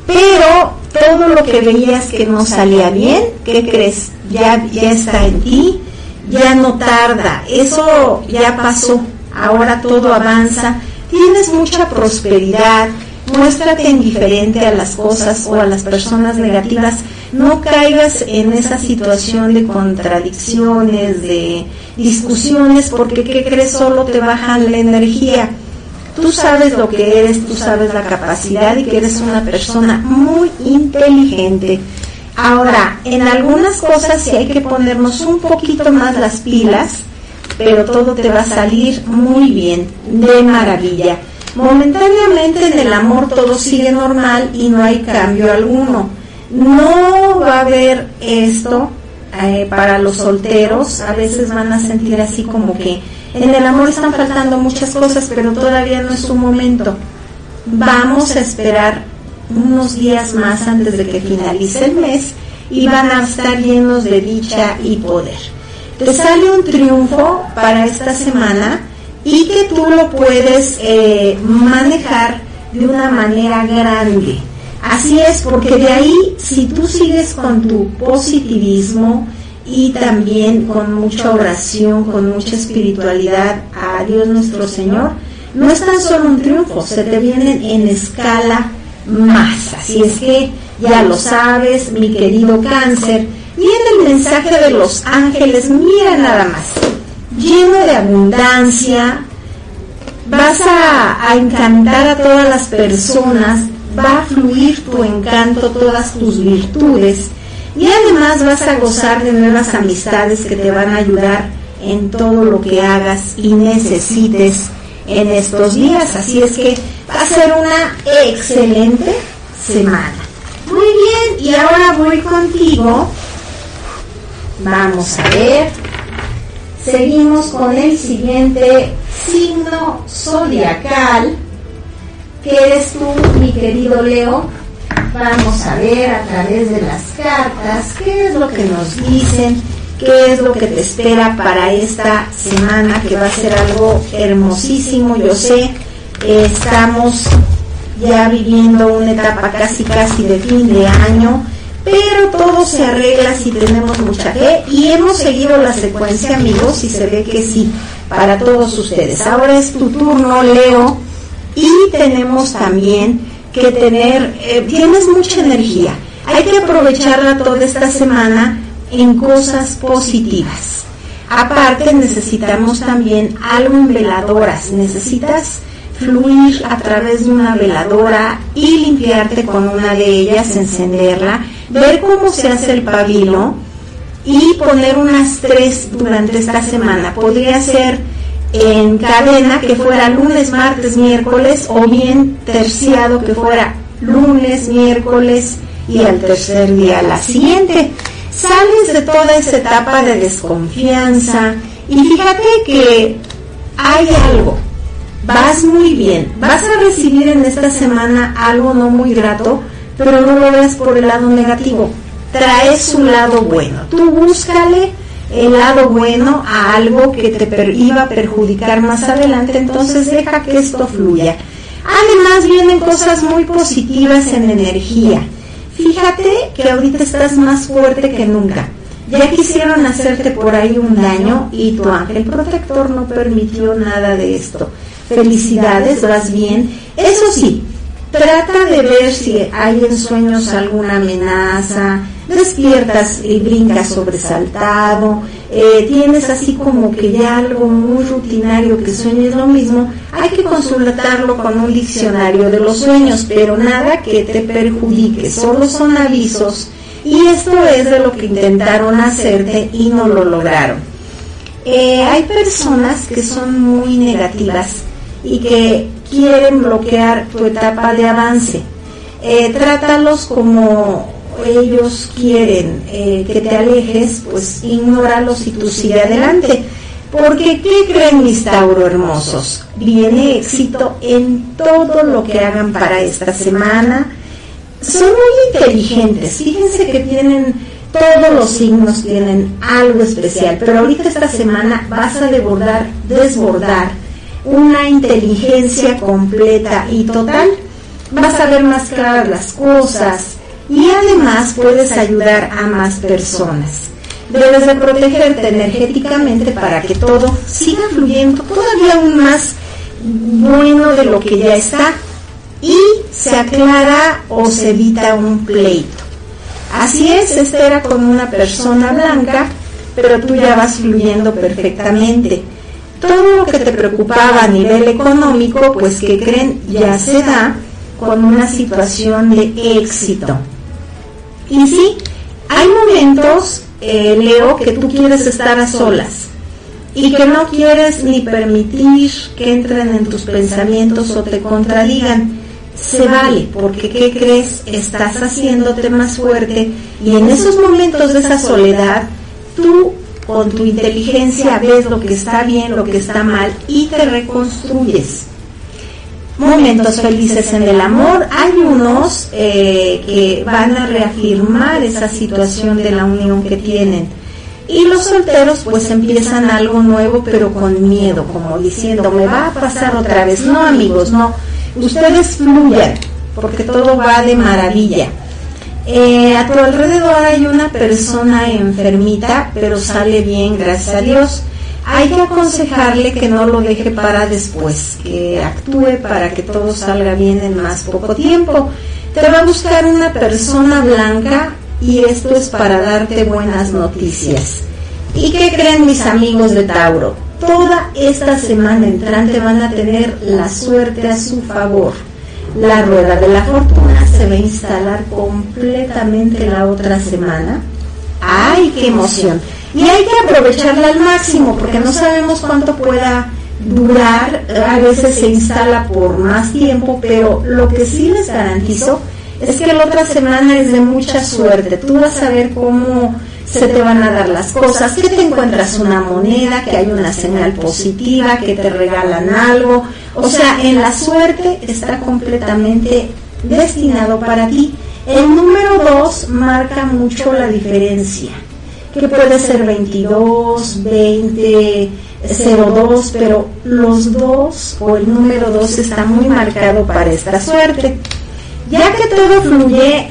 Pero todo lo que veías que no salía bien, ¿qué crees? Ya, ya está en ti, ya no tarda, eso ya pasó, ahora todo avanza, tienes mucha prosperidad, muéstrate indiferente a las cosas o a las personas negativas no caigas en esa situación de contradicciones, de discusiones, porque ¿qué crees? Solo te bajan la energía. Tú sabes lo que eres, tú sabes la capacidad y que eres una persona muy inteligente. Ahora, en algunas cosas sí hay que ponernos un poquito más las pilas, pero todo te va a salir muy bien, de maravilla. Momentáneamente en el amor todo sigue normal y no hay cambio alguno no va a haber esto eh, para los solteros. A veces van a sentir así como que en el amor están faltando muchas cosas, pero todavía no es su momento. Vamos a esperar unos días más antes de que finalice el mes y van a estar llenos de dicha y poder. Te sale un triunfo para esta semana y que tú lo puedes eh, manejar de una manera grande Así es, porque de ahí, si tú sigues con tu positivismo y también con mucha oración, con mucha espiritualidad a Dios nuestro Señor, no es tan solo un triunfo, se te vienen en escala más. Así es que ya lo sabes, mi querido cáncer. Viene el mensaje de los ángeles, mira nada más, lleno de abundancia, vas a, encantar a todas las personas, va a fluir tu encanto, todas tus virtudes y además vas a gozar de nuevas amistades que te van a ayudar en todo lo que hagas y necesites en estos días. Así es que va a ser una excelente semana. Muy bien, y ahora voy contigo Vamos a ver. Seguimos con el siguiente signo zodiacal, que eres tú, mi querido Leo. Vamos a ver a través de las cartas qué es lo que nos dicen, qué es lo que te espera para esta semana, que va a ser algo hermosísimo. Yo sé, estamos ya viviendo una etapa casi casi de fin de año pero todo se arregla si tenemos mucha fe y hemos seguido la secuencia, amigos, y se ve que sí, para todos ustedes. Ahora es tu turno, Leo, y tenemos también que tener, eh, tienes mucha energía, hay que aprovecharla toda esta semana en cosas positivas. Aparte necesitamos también algo en veladoras, necesitas fluir a través de una veladora y limpiarte con una de ellas, encenderla, ver cómo se hace el pabilo y poner unas tres durante esta semana. Podría ser en cadena que fuera lunes, martes, miércoles o bien terciado que fuera lunes, miércoles y al tercer día la siguiente. Sales de toda esa etapa de desconfianza y fíjate que hay algo vas muy bien, vas a recibir en esta semana algo no muy grato, pero no lo veas por el lado negativo, trae su lado bueno, tú búscale el lado bueno a algo que te iba a perjudicar más adelante, entonces deja que esto fluya. Además vienen cosas muy positivas en energía. Fíjate que ahorita estás más fuerte que nunca. Ya quisieron hacerte por ahí un daño y tu ángel protector no permitió nada de esto felicidades, vas bien. Eso sí, trata de ver si hay en sueños alguna amenaza, despiertas y brincas sobresaltado, eh, tienes así como que ya algo muy rutinario que sueñes lo mismo, hay que consultarlo con un diccionario de los sueños, pero nada que te perjudique, solo son avisos. Y esto es de lo que intentaron hacerte y no lo lograron. Eh, hay personas que son muy negativas y que quieren bloquear tu etapa de avance. Eh, trátalos como ellos quieren eh, que te alejes, pues ignóralos y tú sigue adelante. Porque, ¿qué creen mis Tauro hermosos? Viene éxito en todo lo que hagan para esta semana. Son muy inteligentes, fíjense que tienen, todos los signos tienen algo especial, pero ahorita esta semana vas a desbordar, desbordar una inteligencia completa y total, vas a ver más claras las cosas y además puedes ayudar a más personas. Debes de protegerte energéticamente para que todo siga fluyendo todavía aún más bueno de lo que ya está y se aclara o se evita un pleito. Así es, esta era con una persona blanca, pero tú ya vas fluyendo perfectamente todo lo que te preocupaba a nivel económico, pues que creen ya se da con una situación de éxito. Y sí, hay momentos, eh, Leo, que tú quieres estar a solas y que no quieres ni permitir que entren en tus pensamientos o te contradigan. Se vale, porque ¿qué crees? Estás haciéndote más fuerte y en esos momentos de esa soledad, tú con tu inteligencia ves lo que está bien, lo que está mal y te reconstruyes. Momentos felices en el amor, hay unos eh, que van a reafirmar esa situación de la unión que tienen. Y los solteros pues empiezan algo nuevo pero con miedo, como diciendo, me va a pasar otra vez. No amigos, no. Ustedes fluyan, porque todo va de maravilla. Eh, a tu alrededor hay una persona enfermita, pero sale bien, gracias a Dios. Hay que aconsejarle que no lo deje para después, que actúe para que todo salga bien en más poco tiempo. Te va a buscar una persona blanca y esto es para darte buenas noticias. ¿Y qué creen mis amigos de Tauro? Toda esta semana entrante van a tener la suerte a su favor la rueda de la fortuna se va a instalar completamente la otra semana. ¡Ay, qué emoción! Y hay que aprovecharla al máximo porque no sabemos cuánto pueda durar. A veces se instala por más tiempo, pero lo que sí les garantizo es que la otra semana es de mucha suerte. Tú vas a ver cómo se te van a dar las cosas, que te encuentras una moneda, que hay una señal positiva, que te regalan algo. O sea, en la suerte está completamente destinado para ti. El número 2 marca mucho la diferencia, que puede ser 22, 20, 02, pero los dos o el número 2 está muy marcado para esta suerte. Ya que todo fluye,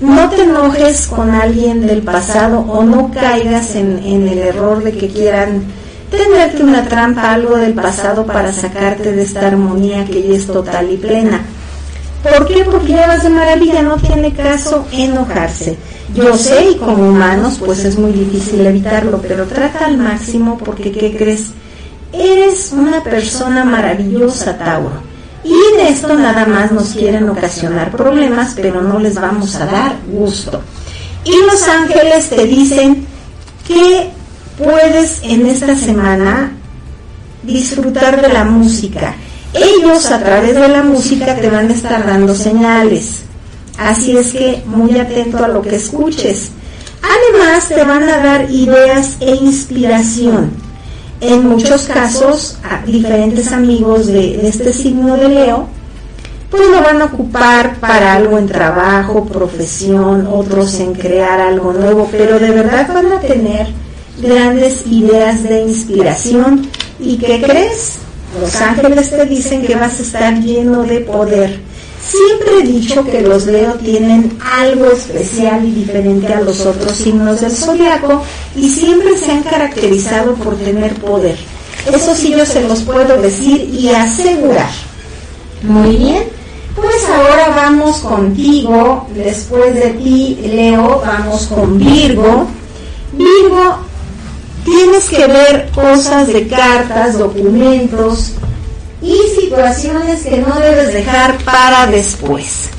no te enojes con alguien del pasado o no caigas en, el error de que quieran tenerte una trampa, algo del pasado para sacarte de esta armonía que ya es total y plena. ¿Por qué? Porque ya vas de maravilla, no tiene caso enojarse. Yo sé y como humanos pues es muy difícil evitarlo, pero trata al máximo porque ¿qué crees? Eres una persona maravillosa, Tauro. Y de esto nada más nos quieren ocasionar problemas, pero no les vamos a dar gusto. Y los ángeles te dicen que puedes en esta semana disfrutar de la música. Ellos a través de la música te van a estar dando señales. Así es que muy atento a lo que escuches. Además te van a dar ideas e inspiración en muchos casos diferentes amigos de, este signo de Leo, pues lo van a ocupar para algo en trabajo, profesión, otros en crear algo nuevo, pero de verdad van a tener grandes ideas de inspiración. ¿Y qué crees? Los ángeles te dicen que vas a estar lleno de poder Siempre he dicho que los Leo tienen algo especial y diferente a los otros signos del zodiaco y siempre se han caracterizado por tener poder. Eso sí yo se los puedo decir y asegurar. Muy bien, pues ahora vamos contigo, después de ti Leo, vamos con Virgo. Virgo, tienes que ver cosas de cartas, documentos, y situaciones que no debes dejar para después.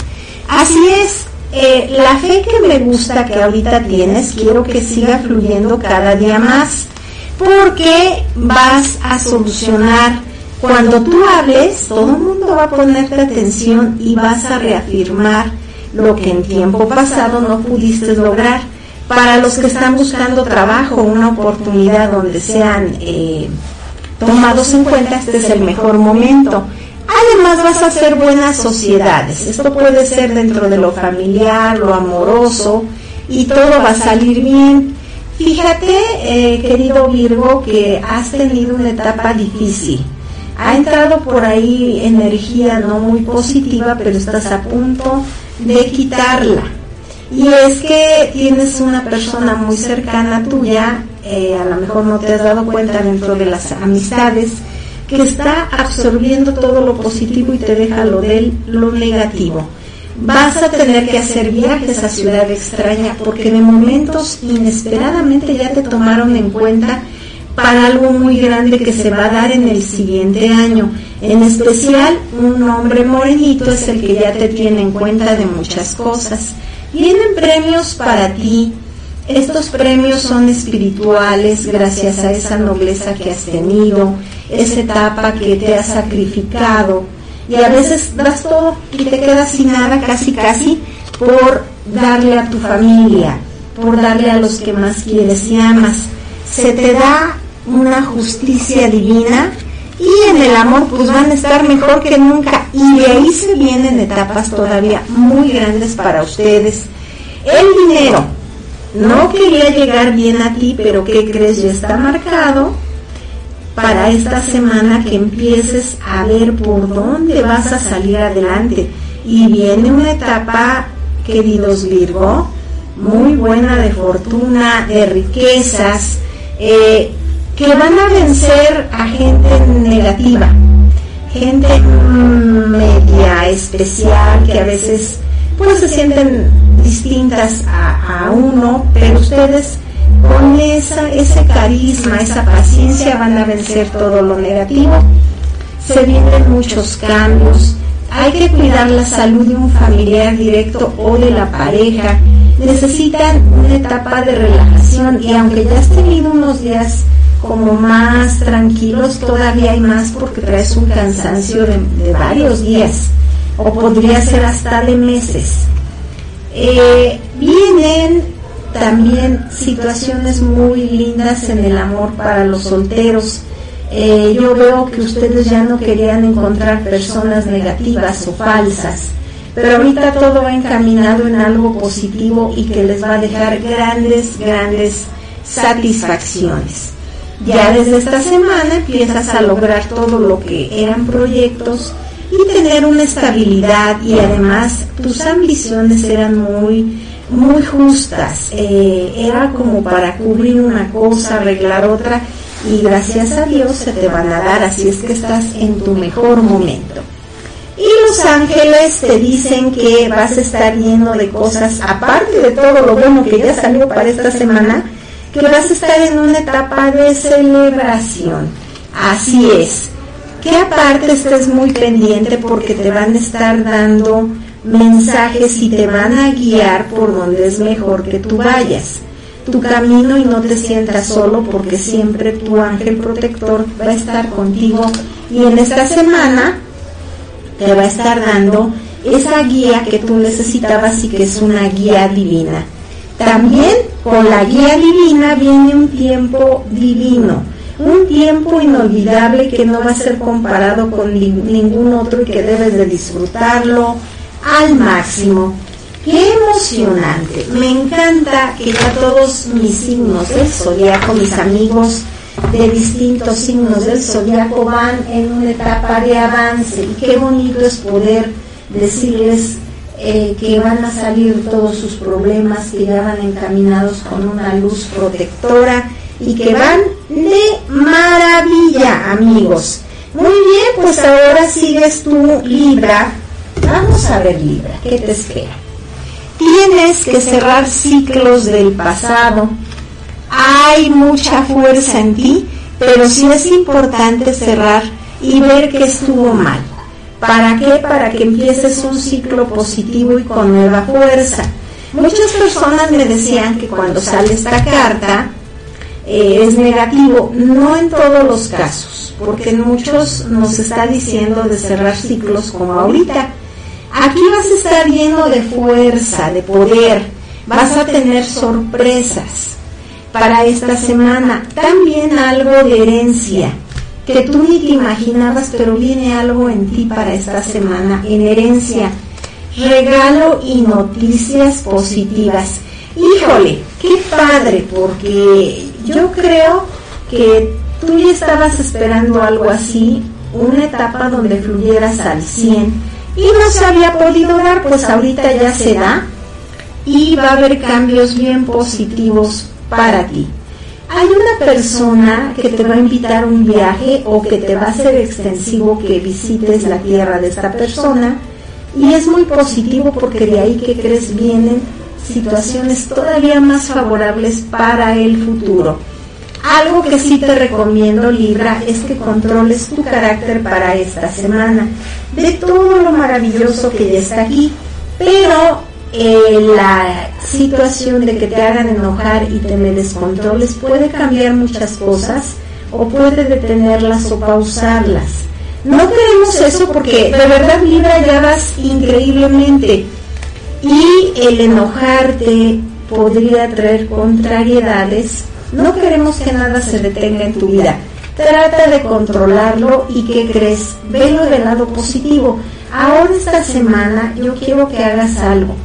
Así es, eh, la fe que me gusta que ahorita tienes, quiero que siga fluyendo cada día más, porque vas a solucionar. Cuando tú hables, todo el mundo va a ponerte atención y vas a reafirmar lo que en tiempo pasado no pudiste lograr. Para los que están buscando trabajo, una oportunidad donde sean eh, tomados en cuenta, este es el mejor momento. Además vas a hacer buenas sociedades. Esto puede ser dentro de lo familiar, lo amoroso y todo va a salir bien. Fíjate, eh, querido Virgo, que has tenido una etapa difícil. Ha entrado por ahí energía no muy positiva, pero estás a punto de quitarla. Y es que tienes una persona muy cercana tuya eh, a lo mejor no te has dado cuenta dentro de las amistades, que está absorbiendo todo lo positivo y te deja lo del lo negativo. Vas a tener que hacer viajes a ciudad extraña porque de momentos inesperadamente ya te tomaron en cuenta para algo muy grande que se va a dar en el siguiente año. En especial, un hombre morenito es el que ya te tiene en cuenta de muchas cosas. Vienen premios para ti, estos premios son espirituales gracias a esa nobleza que has tenido, esa etapa que te has sacrificado y a veces das todo y te quedas sin nada casi casi por darle a tu familia, por darle a los que más quieres y amas. Se te da una justicia divina y en el amor pues van a estar mejor que nunca y de ahí se vienen etapas todavía muy grandes para ustedes. El dinero, no quería llegar bien a ti, pero ¿qué crees? Ya está marcado para esta semana que empieces a ver por dónde vas a salir adelante. Y viene una etapa, queridos Virgo, muy buena de fortuna, de riquezas, eh, que van a vencer a gente negativa, gente mm, media especial que a veces pues se sienten distintas a, uno, pero ustedes con esa, ese carisma, esa paciencia van a vencer todo lo negativo. Se vienen muchos cambios. Hay que cuidar la salud de un familiar directo o de la pareja. Necesitan una etapa de relajación y aunque ya has tenido unos días como más tranquilos, todavía hay más porque traes un cansancio de varios días o podría ser hasta de meses. Eh, vienen también situaciones muy lindas en el amor para los solteros. Eh, yo veo que ustedes ya no querían encontrar personas negativas o falsas, pero ahorita todo va encaminado en algo positivo y que les va a dejar grandes, grandes satisfacciones. Ya desde esta semana empiezas a lograr todo lo que eran proyectos y tener una estabilidad y además tus ambiciones eran muy muy justas. Eh, era como para cubrir una cosa arreglar otra y gracias a Dios se te van a dar así es que estás en tu mejor momento. Y los ángeles te dicen que vas a estar lleno de cosas aparte de todo lo bueno que ya salió para esta semana que vas a estar en una etapa de celebración. Así es que aparte estés muy pendiente porque te van a estar dando mensajes y te van a guiar por donde es mejor que tú vayas. Tu camino y no te sientas solo porque siempre tu ángel protector va a estar contigo. Y en esta semana te va a estar dando esa guía que tú necesitabas y que es una guía divina. También con la guía divina viene un tiempo divino un tiempo inolvidable que no va a ser comparado con ningún otro y que debes de disfrutarlo al máximo. Qué emocionante. Me encanta que ya todos mis signos del zodiaco, mis amigos de distintos signos del zodiaco van en una etapa de avance y qué bonito es poder decirles eh, que van a salir todos sus problemas, que ya van encaminados con una luz protectora y que van de maravilla, amigos. Muy bien, pues ahora sigues tú, Libra. Vamos a ver, Libra, ¿qué te espera? Tienes que cerrar ciclos del pasado. Hay mucha fuerza en ti, pero sí es importante cerrar y ver que estuvo mal. ¿Para qué? Para que empieces un ciclo positivo y con nueva fuerza. Muchas personas me decían que cuando sale esta carta, eh, es negativo, no en todos los casos, porque en muchos nos está diciendo de cerrar ciclos como ahorita. Aquí vas a estar lleno de fuerza, de poder, vas a tener sorpresas para esta semana, también algo de herencia que tú ni te imaginabas, pero viene algo en ti para esta semana, en herencia, regalo y noticias positivas. Híjole, qué padre, porque yo creo que tú ya estabas esperando algo así, una etapa donde fluyeras al 100 y no se había podido dar, pues ahorita ya se da y va a haber cambios bien positivos para ti. Hay una persona que te va a invitar a un viaje o que te va a hacer extensivo que visites la tierra de esta persona y es muy positivo porque de ahí que crees vienen situaciones todavía más favorables para el futuro. Algo que sí te recomiendo, Libra, es que controles tu carácter para esta semana. De todo lo maravilloso que ya está aquí, pero eh, la situación de que te hagan enojar y te me descontroles puede cambiar muchas cosas o puede detenerlas o pausarlas. No queremos eso porque de verdad Libra ya vas increíblemente y el enojarte podría traer contrariedades. No queremos que nada se detenga en tu vida. Trata de controlarlo y ¿qué crees? Velo del lado positivo. Ahora esta semana yo quiero que hagas algo.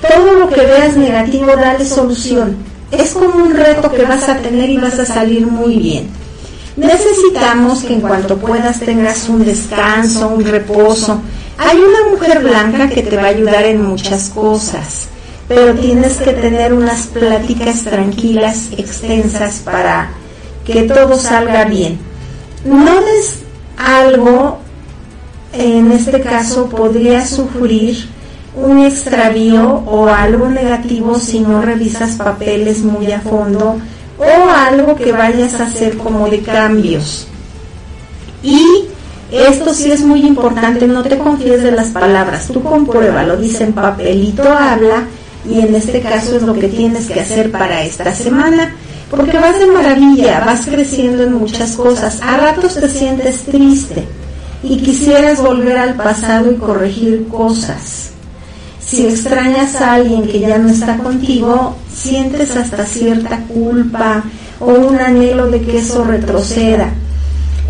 Todo lo que veas negativo, dale solución. Es como un reto que vas a tener y vas a salir muy bien. Necesitamos que en cuanto puedas tengas un descanso, un reposo, hay una mujer blanca que te va a ayudar en muchas cosas, pero tienes que tener unas pláticas tranquilas, extensas, para que todo salga bien. No des algo, en este caso podría sufrir un extravío o algo negativo si no revisas papeles muy a fondo o algo que vayas a hacer como de cambios. Y esto sí es muy importante, no te confíes de las palabras, tú compruébalo, dice en papelito, habla, y en este caso es lo que tienes que hacer para esta semana, porque vas de maravilla, vas creciendo en muchas cosas, a ratos te sientes triste y quisieras volver al pasado y corregir cosas. Si extrañas a alguien que ya no está contigo, sientes hasta cierta culpa o un anhelo de que eso retroceda.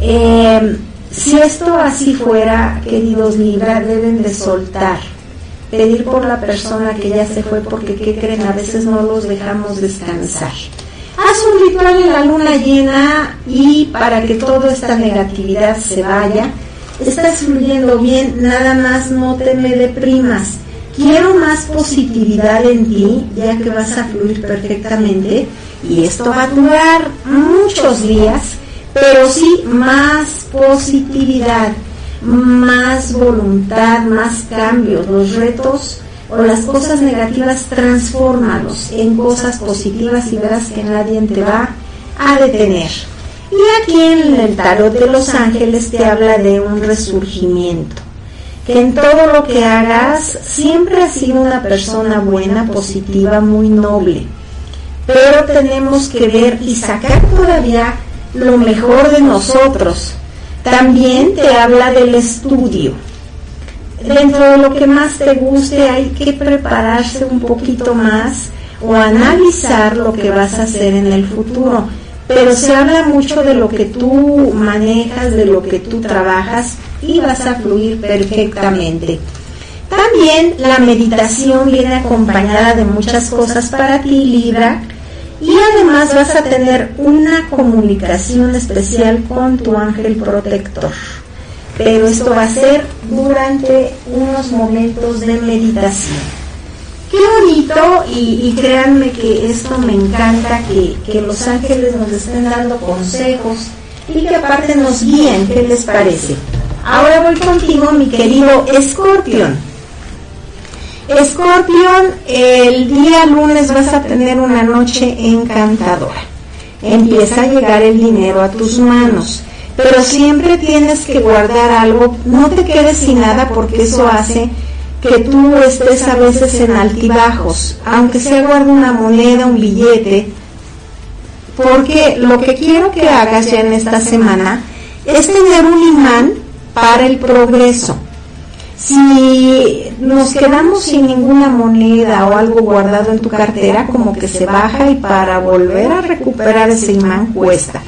Eh, si esto así fuera, queridos Libra, deben de soltar, pedir por la persona que ya se fue, porque ¿qué creen? A veces no los dejamos descansar. Haz un ritual en la luna llena y para que toda esta negatividad se vaya, estás fluyendo bien, nada más no te me deprimas. Quiero más positividad en ti, ya que vas a fluir perfectamente y esto va a durar muchos días pero sí más positividad, más voluntad, más cambios, los retos o las cosas negativas, transfórmalos en cosas positivas y verás que nadie te va a detener. Y aquí en el tarot de los ángeles te habla de un resurgimiento, que en todo lo que hagas siempre has sido una persona buena, positiva, muy noble, pero tenemos que ver y sacar todavía lo mejor de nosotros. También te habla del estudio. Dentro de lo que más te guste hay que prepararse un poquito más o analizar lo que vas a hacer en el futuro. Pero se habla mucho de lo que tú manejas, de lo que tú trabajas y vas a fluir perfectamente. También la meditación viene acompañada de muchas cosas para ti, Libra y además vas a tener una comunicación especial con tu ángel protector. Pero esto va a ser durante unos momentos de meditación. Qué bonito y, créanme que esto me encanta, que, que los ángeles nos estén dando consejos y que aparte nos guíen, ¿qué les parece? Ahora voy contigo, mi querido Scorpion. Escorpión, el día lunes vas a tener una noche encantadora. Empieza a llegar el dinero a tus manos, pero siempre tienes que guardar algo, no te quedes sin nada porque eso hace que tú estés a veces en altibajos, aunque sea guarda una moneda, un billete, porque lo que quiero que hagas ya en esta semana es tener un imán para el progreso si nos quedamos sin ninguna moneda o algo guardado en tu cartera, como que se baja y para volver a recuperar ese imán cuesta.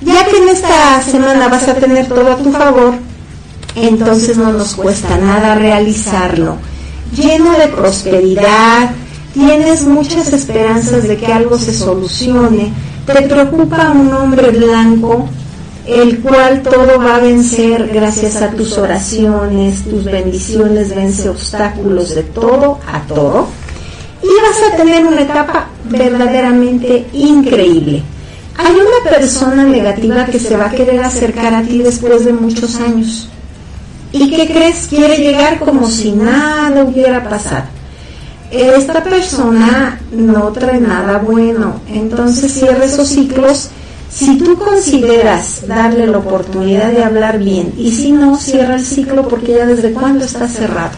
Ya que en esta semana vas a tener todo a tu favor, entonces no nos cuesta nada realizarlo. Lleno de prosperidad, tienes muchas esperanzas de que algo se solucione, te preocupa un hombre blanco el cual todo va a vencer gracias a tus oraciones, tus bendiciones, vence obstáculos de todo a todo. Y vas a tener una etapa verdaderamente increíble. Hay una persona negativa que se va a querer acercar a ti después de muchos años. ¿Y qué crees? Quiere llegar como si nada hubiera pasado. Esta persona no trae nada bueno. Entonces cierra esos ciclos si tú consideras darle la oportunidad de hablar bien y si no, cierra el ciclo porque ya desde cuándo está cerrado.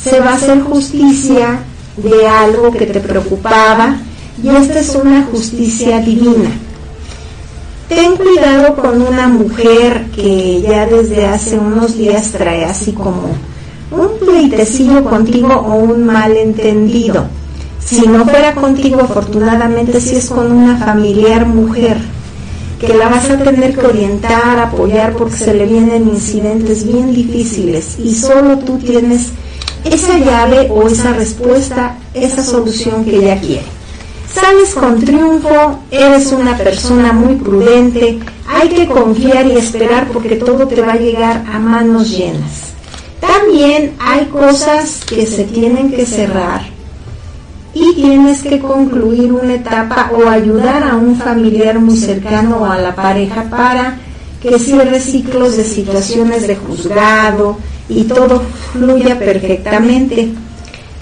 Se va a hacer justicia de algo que te preocupaba y esta es una justicia divina. Ten cuidado con una mujer que ya desde hace unos días trae así como un pleitecillo contigo o un malentendido si no fuera contigo, afortunadamente, si es con una familiar mujer, que la vas a tener que orientar, apoyar, porque se le vienen incidentes bien difíciles y solo tú tienes esa llave o esa respuesta, esa solución que ella quiere. Sales con triunfo, eres una persona muy prudente, hay que confiar y esperar porque todo te va a llegar a manos llenas. También hay cosas que se tienen que cerrar y tienes que concluir una etapa o ayudar a un familiar muy cercano o a la pareja para que cierre ciclos de situaciones de juzgado y todo fluya perfectamente.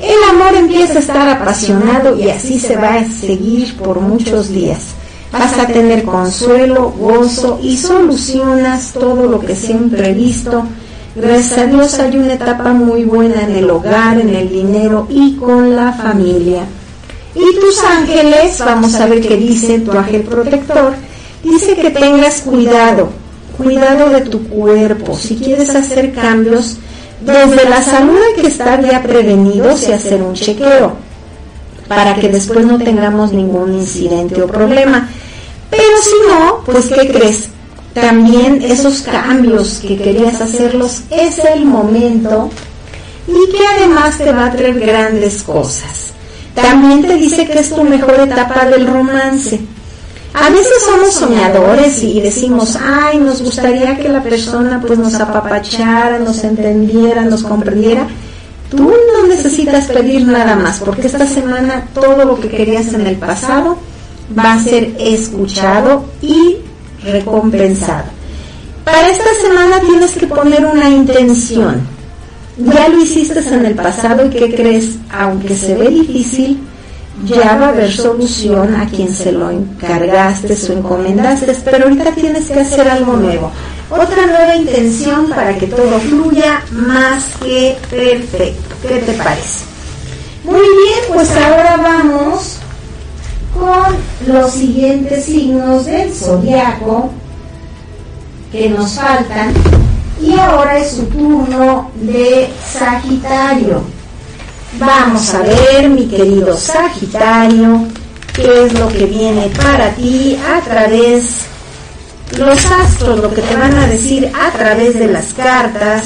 El amor empieza a estar apasionado y así se va a seguir por muchos días. Vas a tener consuelo, gozo y solucionas todo lo que siempre he visto Gracias a Dios hay una etapa muy buena en el hogar, en el dinero y con la familia. Y tus ángeles, vamos a ver qué dice tu ángel protector, dice que tengas cuidado, cuidado de tu cuerpo. Si quieres hacer cambios, Desde la salud hay que estar ya prevenidos y hacer un chequeo para que después no tengamos ningún incidente o problema. Pero si no, pues ¿qué crees? También esos cambios que querías hacerlos es el momento y que además te va a traer grandes cosas. También te dice que es tu mejor etapa del romance. A veces somos soñadores y decimos, ay, nos gustaría que la persona pues nos apapachara, nos entendiera, nos comprendiera. Tú no necesitas pedir nada más, porque esta semana todo lo que querías en el pasado va a ser escuchado y recompensado. Para esta semana tienes que poner una intención. Ya lo hiciste en el pasado y ¿qué crees? Aunque se ve difícil, ya va a haber solución a quien se lo encargaste o encomendaste, pero ahorita tienes que hacer algo nuevo. Otra nueva intención para que todo fluya más que perfecto. ¿Qué te parece? Muy bien, pues ahora vamos con los siguientes signos del zodiaco que nos faltan. Y ahora es su turno de Sagitario. Vamos a ver, mi querido Sagitario, qué es lo que viene para ti a través los astros, lo que te van a decir a través de las cartas,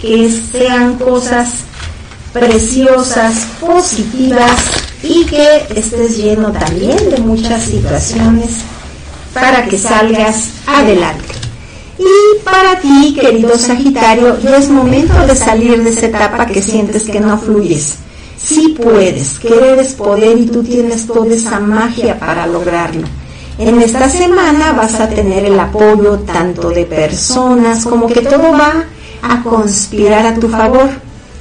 que sean cosas preciosas, positivas y que estés lleno también de muchas situaciones para que salgas adelante. Y para ti, querido Sagitario, ya es momento de salir de esa etapa que sientes que no fluyes. Sí puedes, querer es poder y tú tienes toda esa magia para lograrlo. En esta semana vas a tener el apoyo tanto de personas como que todo va a conspirar a tu favor.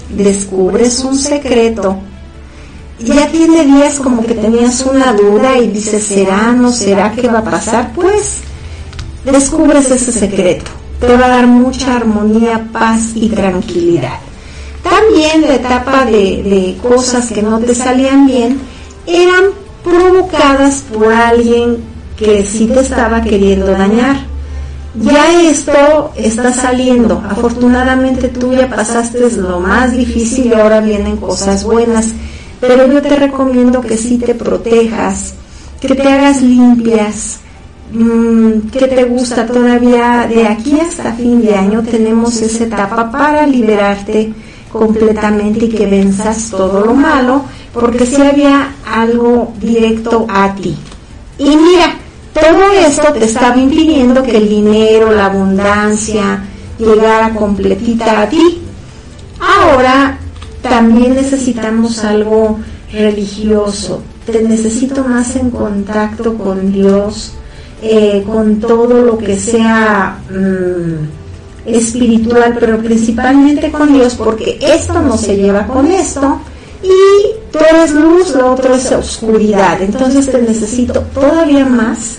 Descubres un secreto. Ya tiene días como que tenías una duda y dices, ¿será, no será, qué va a pasar? Pues descubres ese secreto. Te va a dar mucha armonía, paz y tranquilidad. También la etapa de, cosas que no te salían bien eran provocadas por alguien que sí te estaba queriendo dañar. Ya esto está saliendo. Afortunadamente tú ya pasaste lo más difícil y ahora vienen cosas buenas. Pero yo te recomiendo que sí te protejas, que te hagas limpias, Mm, ¿Qué te gusta todavía? De aquí hasta fin de año tenemos esa etapa para liberarte completamente y que venzas todo lo malo, porque si había algo directo a ti. Y mira, todo esto te estaba impidiendo que el dinero, la abundancia llegara completita a ti. Ahora también necesitamos algo religioso. Te necesito más en contacto con Dios, eh, con todo lo que sea mm, espiritual, pero principalmente con Dios, porque esto no se lleva con esto y tú eres luz, lo otro es oscuridad. Entonces te necesito todavía más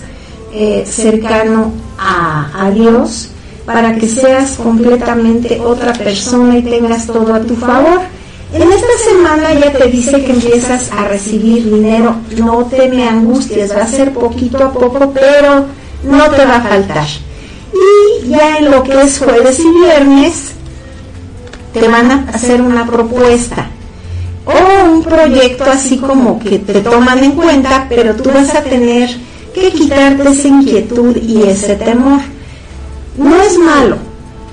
eh, cercano a, a Dios para que seas completamente otra persona y tengas todo a tu favor. En esta semana ya te dice que empiezas a recibir dinero, no te me angusties, va a ser poquito a poco, pero no te va a faltar. Y ya en lo que es jueves y viernes, te van a hacer una propuesta o un proyecto así como que te toman en cuenta, pero tú vas a tener que quitarte esa inquietud y ese temor. No es malo,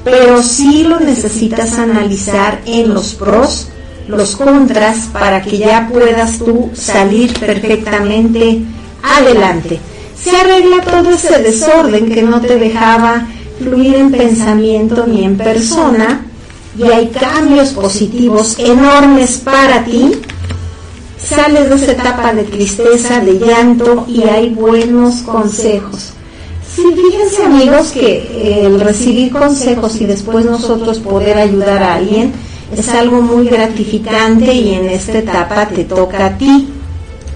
pero sí lo necesitas analizar en los pros los contras para que ya puedas tú salir perfectamente adelante. Se arregla todo ese desorden que no te dejaba fluir en pensamiento ni en persona y hay cambios positivos enormes para ti. Sales de esa etapa de tristeza, de llanto y hay buenos consejos. Sí, fíjense amigos que el recibir consejos y después nosotros poder ayudar a alguien, es algo muy gratificante y en esta etapa te toca a ti,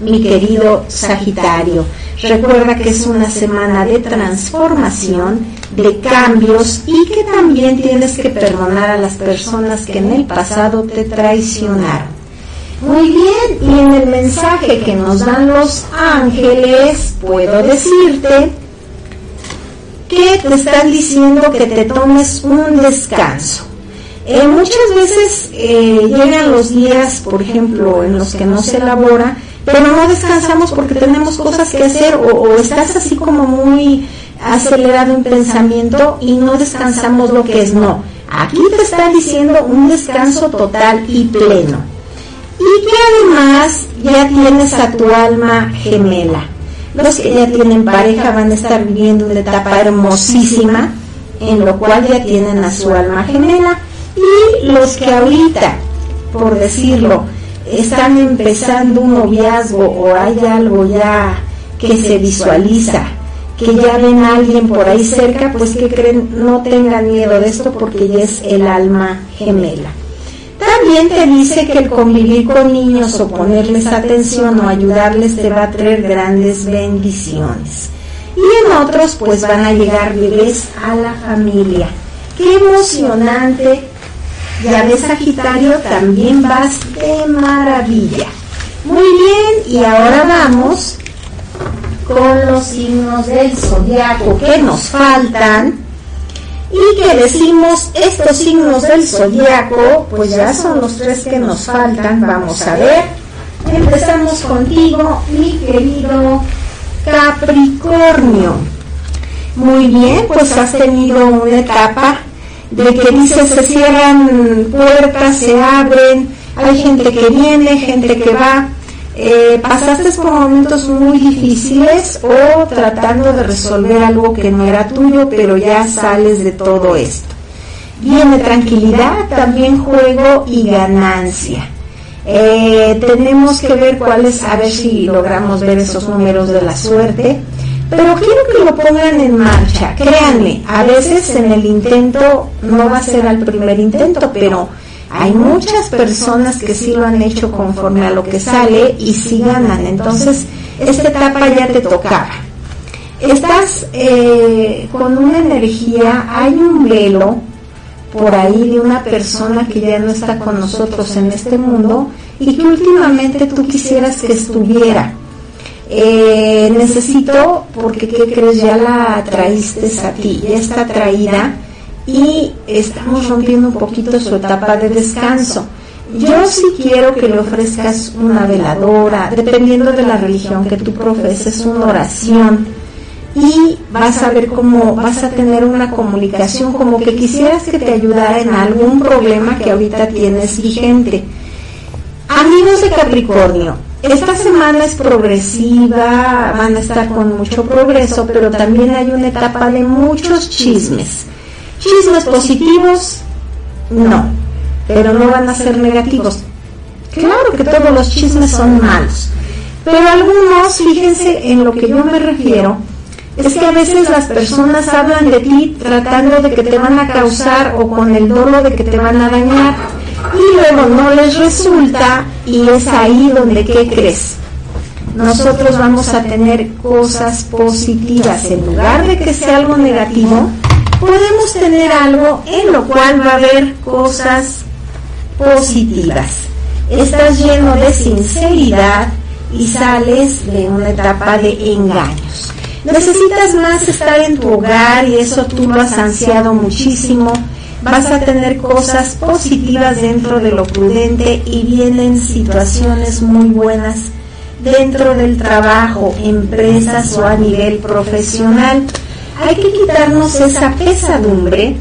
mi querido Sagitario. Recuerda que es una semana de transformación, de cambios y que también tienes que perdonar a las personas que en el pasado te traicionaron. Muy bien, y en el mensaje que nos dan los ángeles, puedo decirte que te están diciendo que te tomes un descanso Eh, muchas veces eh, llegan los días, por ejemplo, en los que no se elabora, pero no descansamos porque tenemos cosas que hacer o, o estás así como muy acelerado en pensamiento y no descansamos lo que es no. Aquí te está diciendo un descanso total y pleno. Y que además ya tienes a tu alma gemela. Los que ya tienen pareja van a estar viviendo una etapa hermosísima, en lo cual ya tienen a su alma gemela. Y los que ahorita, por decirlo, están empezando un noviazgo o hay algo ya que se visualiza, que ya ven a alguien por ahí cerca, pues que creen, no tengan miedo de esto porque ya es el alma gemela. También te dice que el convivir con niños o ponerles atención o ayudarles te va a traer grandes bendiciones. Y en otros pues van a llegar bebés a la familia. Qué emocionante. Ya ves Sagitario, también vas de maravilla. Muy bien, y ahora vamos con los signos del zodiaco que nos faltan y que decimos estos signos del zodiaco, pues ya son los tres que nos faltan. Vamos a ver. Empezamos contigo, mi querido Capricornio. Muy bien, pues has tenido una etapa de que dices se cierran puertas, se abren, hay gente que viene, gente que va. Eh, pasaste por momentos muy difíciles o tratando de resolver algo que no era tuyo, pero ya sales de todo esto. Viene tranquilidad, también juego y ganancia. Eh, tenemos que ver cuáles, a ver si logramos ver esos números de la suerte. Pero quiero que lo pongan en marcha. Créanme, a veces en el intento no va a ser al primer intento, pero hay muchas personas que sí lo han hecho conforme a lo que sale y sí ganan. Entonces, esta etapa ya te tocaba. Estás eh, con una energía, hay un velo por ahí de una persona que ya no está con nosotros en este mundo y que últimamente tú quisieras que estuviera. Eh, necesito, porque ¿qué crees? Ya la traíste a ti, ya está traída y estamos rompiendo un poquito su etapa de descanso. Yo sí quiero que le ofrezcas una veladora, dependiendo de la religión que tú profeses, una oración y vas a ver cómo vas a tener una comunicación como que quisieras que te ayudara en algún problema que ahorita tienes vigente. Amigos de Capricornio, esta semana es progresiva, van a estar con mucho progreso, pero también hay una etapa de muchos chismes. Chismes positivos, no, pero no van a ser negativos. Claro que todos los chismes son malos, pero algunos, fíjense en lo que yo me refiero, es que a veces las personas hablan de ti tratando de que te van a causar o con el dolo de que te van a dañar y luego no les resulta y es ahí donde ¿qué crees? Nosotros vamos a tener cosas positivas en lugar de que sea algo negativo podemos tener algo en lo cual va a haber cosas positivas. Estás lleno de sinceridad y sales de una etapa de engaños. Necesitas más estar en tu hogar y eso tú lo has ansiado muchísimo. Vas a tener cosas positivas dentro de lo prudente y vienen situaciones muy buenas dentro del trabajo, empresas o a nivel profesional hay que quitarnos esa pesadumbre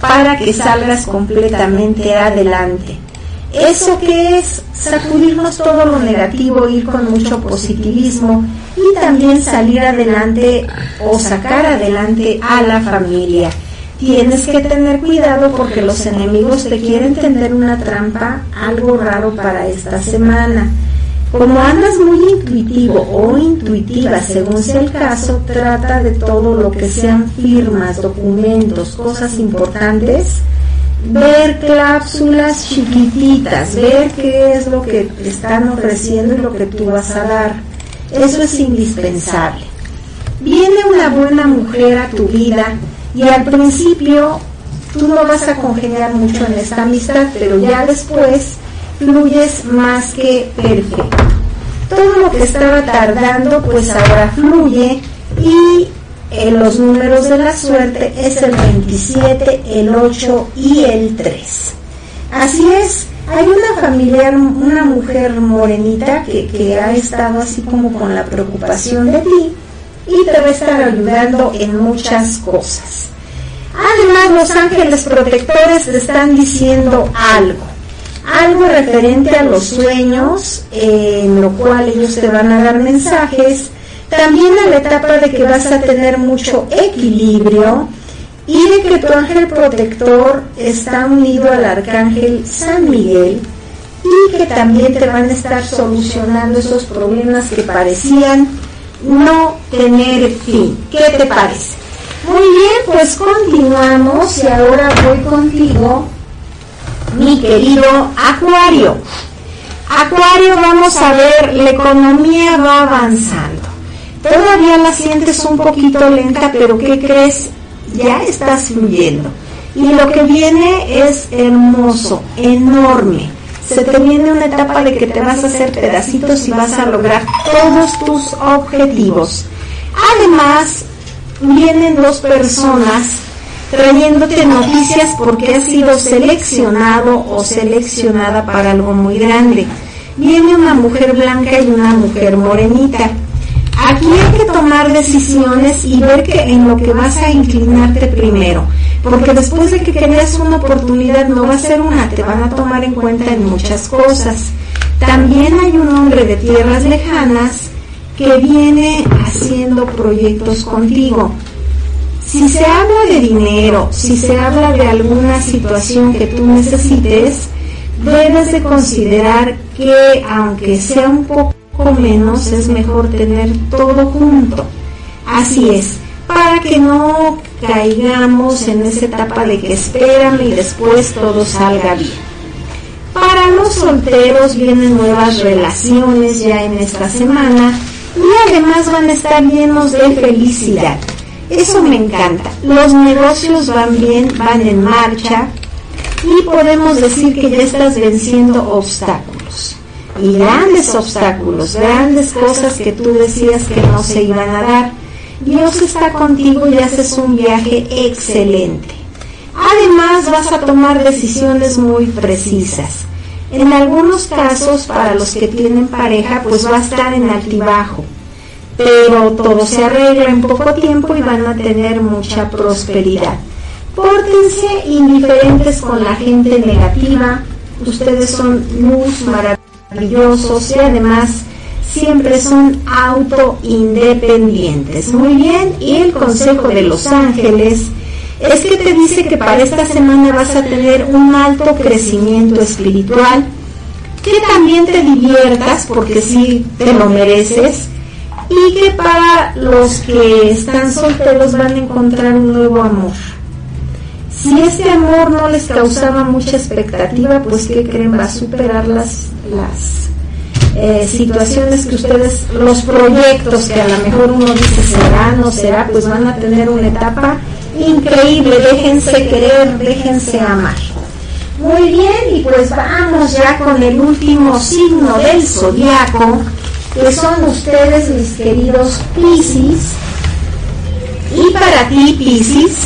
para que salgas completamente adelante. Eso que es sacudirnos todo lo negativo, ir con mucho positivismo y también salir adelante o sacar adelante a la familia. Tienes que tener cuidado porque los enemigos te quieren tender una trampa, algo raro para esta semana. Como andas muy intuitivo o intuitiva, según sea el caso, trata de todo lo que sean firmas, documentos, cosas importantes, ver cláusulas chiquititas, ver qué es lo que te están ofreciendo y lo que tú vas a dar. Eso es indispensable. Viene una buena mujer a tu vida y al principio tú no vas a congeniar mucho en esta amistad, pero ya después fluyes más que perfecto. Todo lo que estaba tardando, pues ahora fluye y eh, los números de la suerte es el 27, el 8 y el 3. Así es, hay una familiar, una mujer morenita que, que ha estado así como con la preocupación de ti y te va a estar ayudando en muchas cosas. Además, los ángeles protectores te están diciendo algo, algo referente a los sueños, en lo cual ellos te van a dar mensajes, también a la etapa de que vas a tener mucho equilibrio y de que tu ángel protector está unido al arcángel San Miguel y que también te van a estar solucionando esos problemas que parecían no tener fin. ¿Qué te parece? Muy bien, pues continuamos y ahora voy contigo, mi querido Acuario. Acuario, vamos a ver, la economía va avanzando. Todavía la sientes un poquito lenta, pero ¿qué crees? Ya estás fluyendo. Y lo que viene es hermoso, enorme se te viene una etapa de que te vas a hacer pedacitos y vas a lograr todos tus objetivos. Además, vienen dos personas trayéndote noticias porque has sido seleccionado o seleccionada para algo muy grande. Viene una mujer blanca y una mujer morenita. Aquí hay que tomar decisiones y ver que en lo que vas a inclinarte primero porque después de que querías una oportunidad no va a ser una, te van a tomar en cuenta en muchas cosas. También hay un hombre de tierras lejanas que viene haciendo proyectos contigo. Si se habla de dinero, si se habla de alguna situación que tú necesites, debes de considerar que aunque sea un poco menos, es mejor tener todo junto. Así es para que no caigamos en esa etapa de que esperan y después todo salga bien. Para los solteros vienen nuevas relaciones ya en esta semana y además van a estar llenos de felicidad. Eso me encanta. Los negocios van bien, van en marcha y podemos decir que ya estás venciendo obstáculos. Y grandes obstáculos, grandes cosas que tú decías que no se iban a dar Dios está contigo y haces un viaje excelente. Además vas a tomar decisiones muy precisas. En algunos casos, para los que tienen pareja, pues va a estar en altibajo. Pero todo se arregla en poco tiempo y van a tener mucha prosperidad. Pórtense indiferentes con la gente negativa. Ustedes son luz maravillosos y además siempre son auto-independientes. Muy bien, y el consejo de los ángeles es que te dice que para esta semana vas a tener un alto crecimiento espiritual, que también te diviertas porque sí te lo mereces y que para los que están solteros van a encontrar un nuevo amor. Si este amor no les causaba mucha expectativa, pues ¿qué creen? Va a superar las, las eh, situaciones que ustedes, los proyectos que a lo mejor uno dice será, no será, pues van a tener una etapa increíble, déjense querer, déjense amar. Muy bien, y pues vamos ya con el último signo del zodiaco, que son ustedes, mis queridos Piscis. Y para ti, Piscis,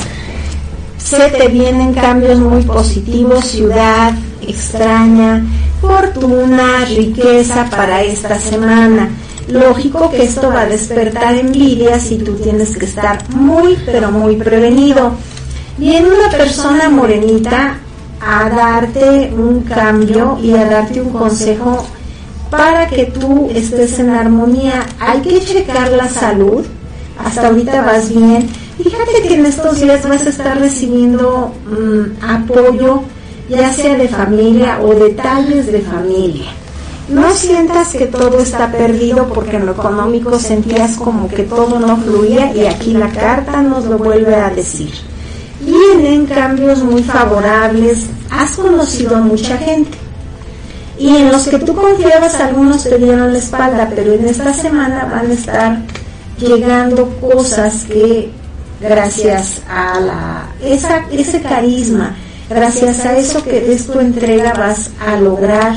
se te vienen cambios muy positivos, ciudad extraña, fortuna, riqueza para esta semana. Lógico que esto va a despertar envidias y tú tienes que estar muy, pero muy prevenido. Viene una persona morenita a darte un cambio y a darte un consejo para que tú estés en armonía. Hay que checar la salud. Hasta ahorita vas bien. Fíjate que en estos días vas a estar recibiendo mm, apoyo ya sea de familia o detalles de familia. No sientas que todo está perdido porque en lo económico sentías como que todo no fluía y aquí la carta nos lo vuelve a decir. Vienen cambios muy favorables, has conocido a mucha gente y en los que tú confiabas algunos te dieron la espalda, pero en esta semana van a estar llegando cosas que gracias a esa, ese carisma, Gracias a eso que es tu entrega vas a lograr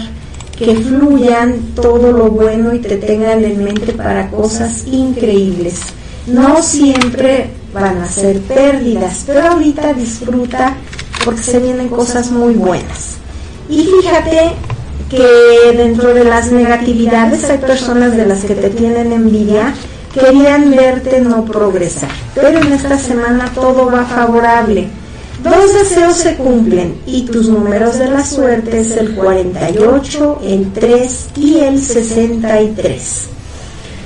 que fluyan todo lo bueno y te tengan en mente para cosas increíbles. No siempre van a ser pérdidas, pero ahorita disfruta porque se vienen cosas muy buenas. Y fíjate que dentro de las negatividades hay personas de las que te tienen envidia, querían verte no progresar, pero en esta semana todo va favorable. Dos deseos se cumplen y tus números de la suerte es el 48, el 3 y el 63.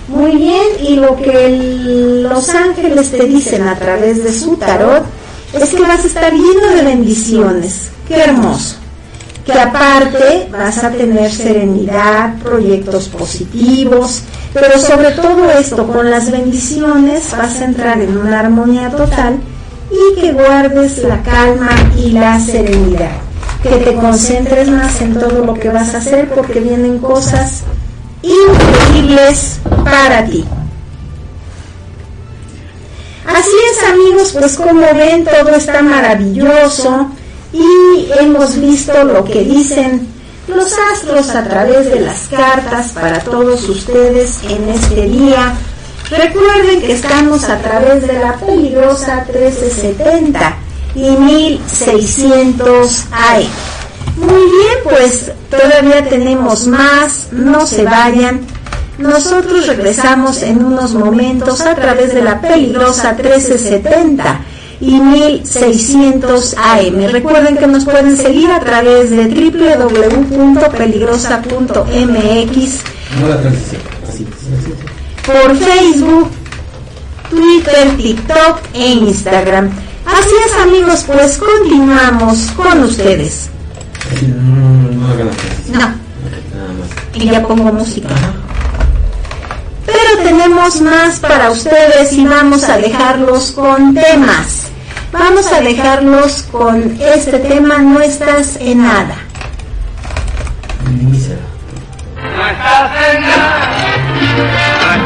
Muy bien, y lo que los ángeles te dicen a través de su tarot es que vas a estar lleno de bendiciones. Qué hermoso. Que aparte vas a tener serenidad, proyectos positivos, pero sobre todo esto, con las bendiciones vas a entrar en una armonía total y que guardes la calma y la serenidad. Que te concentres más en todo lo que vas a hacer porque vienen cosas increíbles para ti. Así es amigos, pues como ven todo está maravilloso y hemos visto lo que dicen los astros a través de las cartas para todos ustedes en este día. Recuerden que estamos a través de la peligrosa 1370 y 1600 AE. Muy bien, pues todavía tenemos más, no se vayan. Nosotros regresamos en unos momentos a través de la peligrosa 1370 y 1600 AM. Recuerden que nos pueden seguir a través de www.peligrosa.mx por Facebook, Twitter, TikTok e Instagram. Así es amigos, pues continuamos con ustedes. No. Y ya pongo música. Pero tenemos más para ustedes y vamos a dejarlos con temas. Vamos a dejarlos con este tema, no estás en nada. No estás en nada,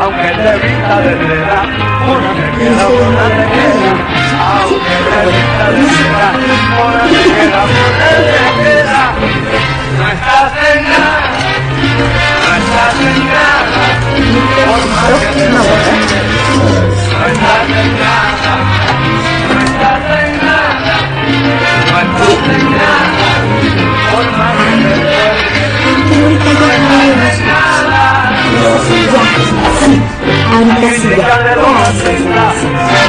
Aunque te vista de seda, una te queda, una te queda. Aunque te vista de seda, una te queda, una te queda. No estás en nada, no estás en nada, por más que te. No estás en nada, no estás en nada, no estás en nada, por más que te. No nada.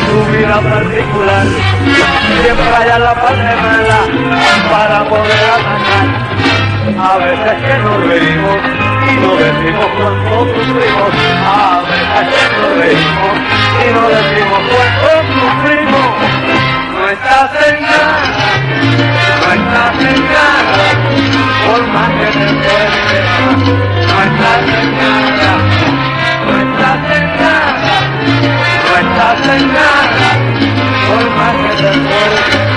Tu vida particular. Siempre hay la parte mala para poder atacar. A veces que nos reímos no decimos cuánto sufrimos. A veces que nos reímos y no decimos cuánto sufrimos. No estás en nada, en nada, por más que te estás en nada, no estás en nada, por más que te esfuerces.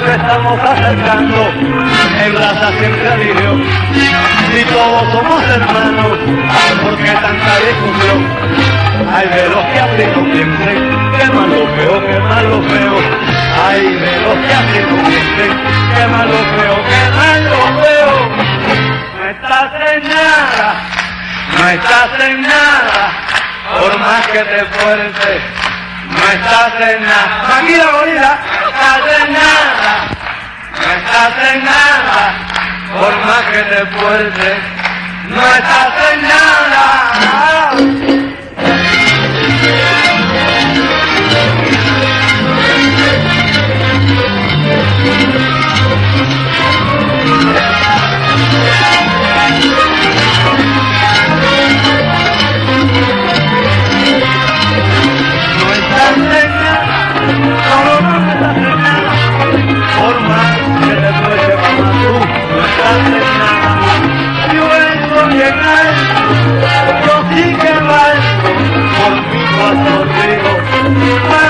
Nos estamos acercando en raza siempre a Dios y todos somos hermanos, porque tanta discusión? Hay de los que así no piensen, que mal lo veo, que mal lo veo. Hay de los que así no piensen, que mal lo veo, que mal lo veo. No estás en nada, no estás en nada, por más que te esfuerces. No estás en nada, tranquila gorila, no estás en nada, no estás en nada, por más que te esfuerces. No estás en nada. más corrido.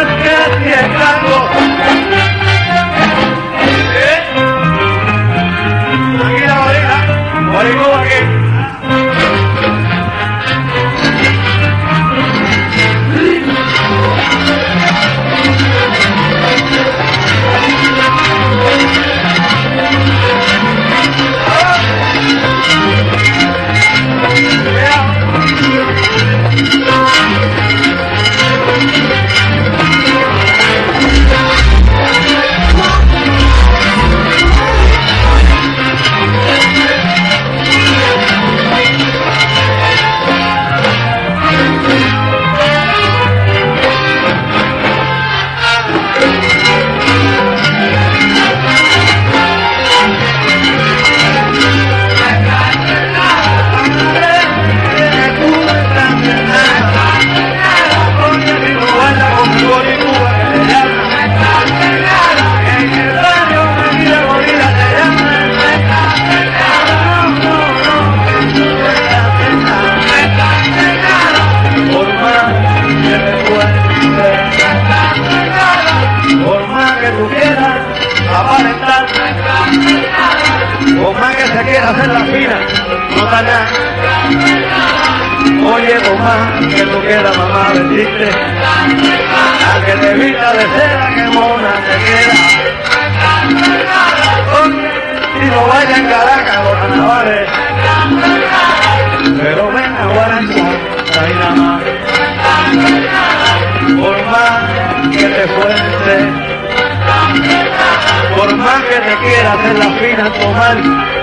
Hacerla fina, no está nada. Oye, mamá, que tú quieras, mamá, decirte, a que te vista de seda, que mona te queda. Y no vaya en Caracas los carnavales, pero ven a Guaracha, ahí nada más. Por más que te fuerte, por más que te quiera hacer la fina tomar.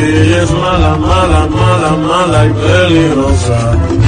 Ella es mala, mala, mala, mala y peligrosa.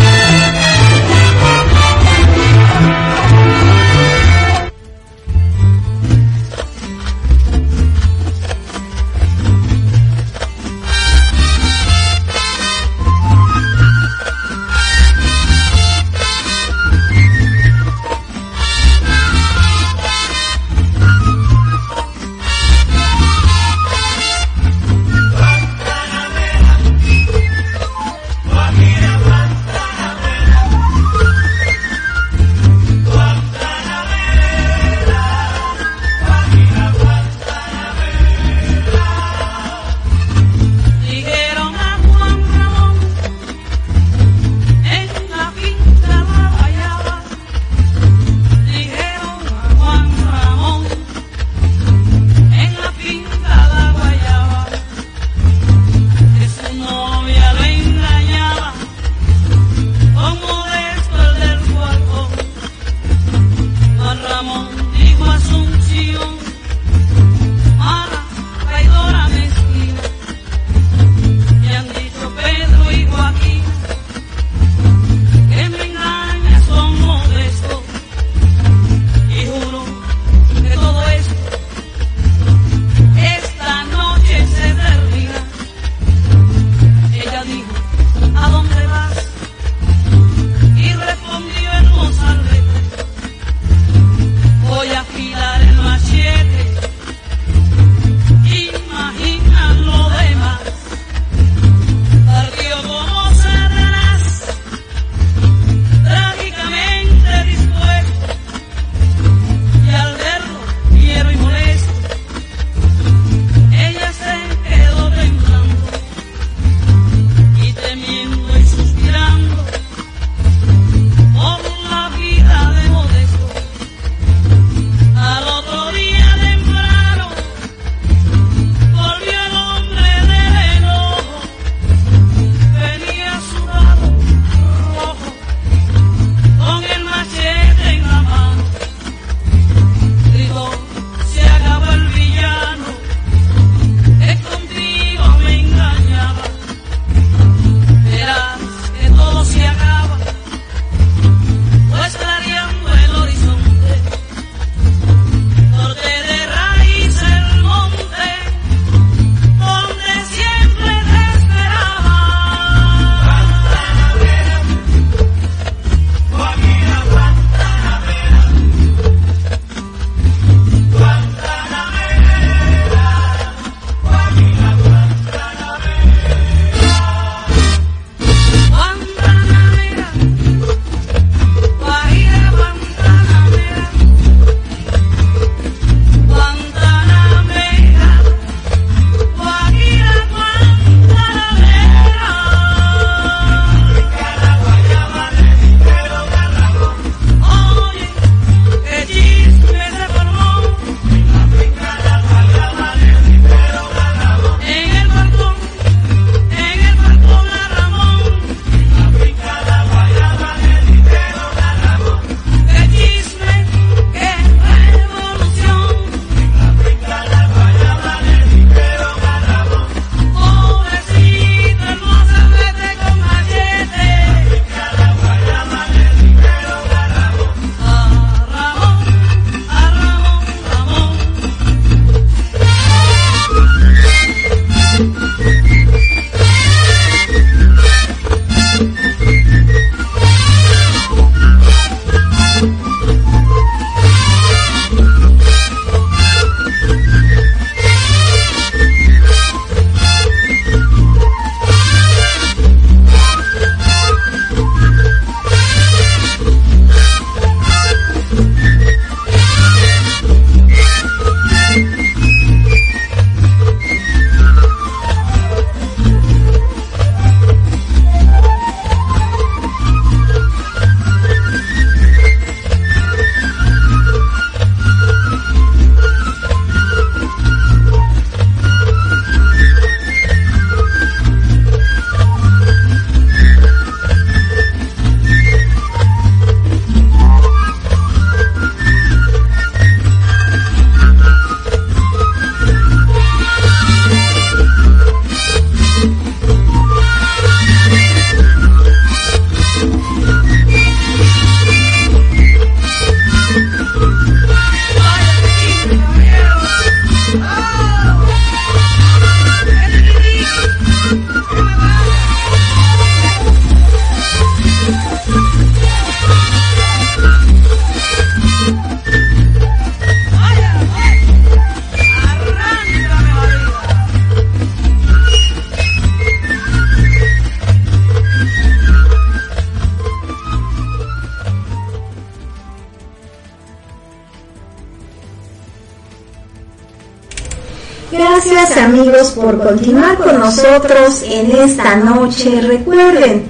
Por continuar con nosotros en esta noche. Recuerden,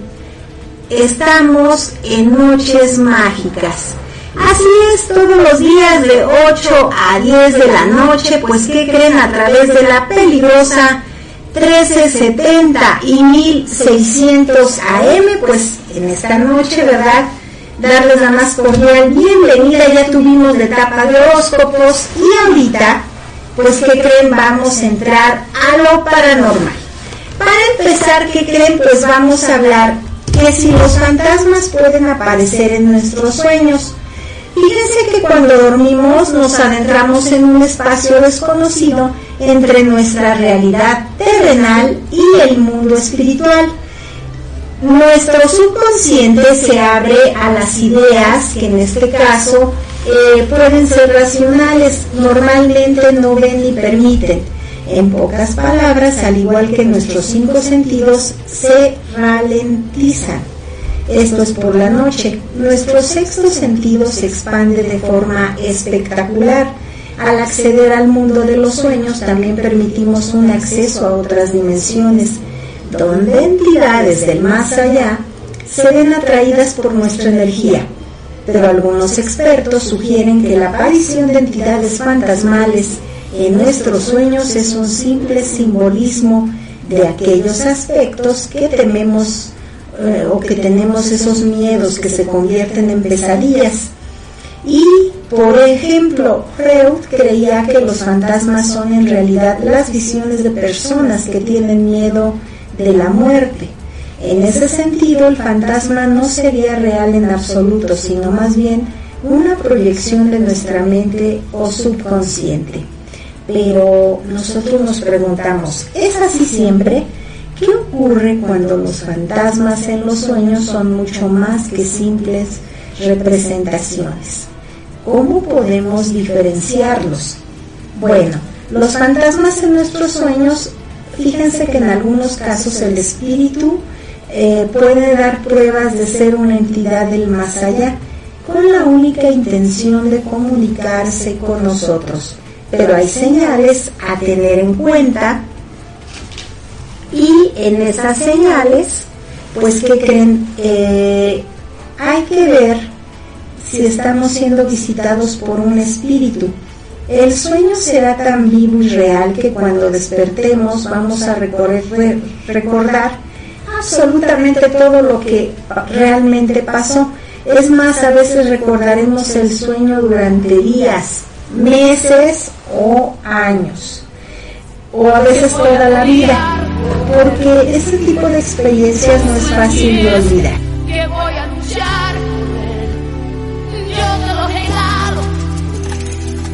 estamos en noches mágicas. Así es, todos los días de 8 a 10 de la noche, pues ¿qué creen? A través de la peligrosa 1370 y 1600 AM, pues en esta noche, ¿verdad? Darles la más cordial bienvenida, ya tuvimos la etapa de horóscopos y ahorita, pues ¿qué creen? Vamos a entrar a lo paranormal. Para empezar, ¿qué creen? Pues vamos a hablar que si los fantasmas pueden aparecer en nuestros sueños. Fíjense que cuando dormimos nos adentramos en un espacio desconocido entre nuestra realidad terrenal y el mundo espiritual. Nuestro subconsciente se abre a las ideas que en este caso eh, pueden ser racionales, normalmente no ven ni permiten. En pocas palabras, al igual que nuestros cinco sentidos, se ralentizan. Esto es por la noche. Nuestro sexto sentido se expande de forma espectacular. Al acceder al mundo de los sueños también permitimos un acceso a otras dimensiones, donde entidades del más allá se ven atraídas por nuestra energía. Pero algunos expertos sugieren que la aparición de entidades fantasmales en nuestros sueños es un simple simbolismo de aquellos aspectos que tememos eh, o que tenemos esos miedos que se convierten en pesadillas. Y, por ejemplo, Freud creía que los fantasmas son en realidad las visiones de personas que tienen miedo de la muerte. En ese sentido, el fantasma no sería real en absoluto, sino más bien una proyección de nuestra mente o subconsciente. Pero nosotros nos preguntamos, ¿es así siempre? ¿Qué ocurre cuando los fantasmas en los sueños son mucho más que simples representaciones? ¿Cómo podemos diferenciarlos? Bueno, los fantasmas en nuestros sueños, fíjense que en algunos casos el espíritu eh, puede dar pruebas de ser una entidad del más allá, con la única intención de comunicarse con nosotros. Pero hay señales a tener en cuenta y en esas señales, pues que creen, eh, hay que ver si estamos siendo visitados por un espíritu. El sueño será tan vivo y real que cuando despertemos vamos a recordar absolutamente todo lo que realmente pasó. Es más, a veces recordaremos el sueño durante días, meses o años, o a veces toda la vida porque ese tipo de experiencias no es fácil de olvidar.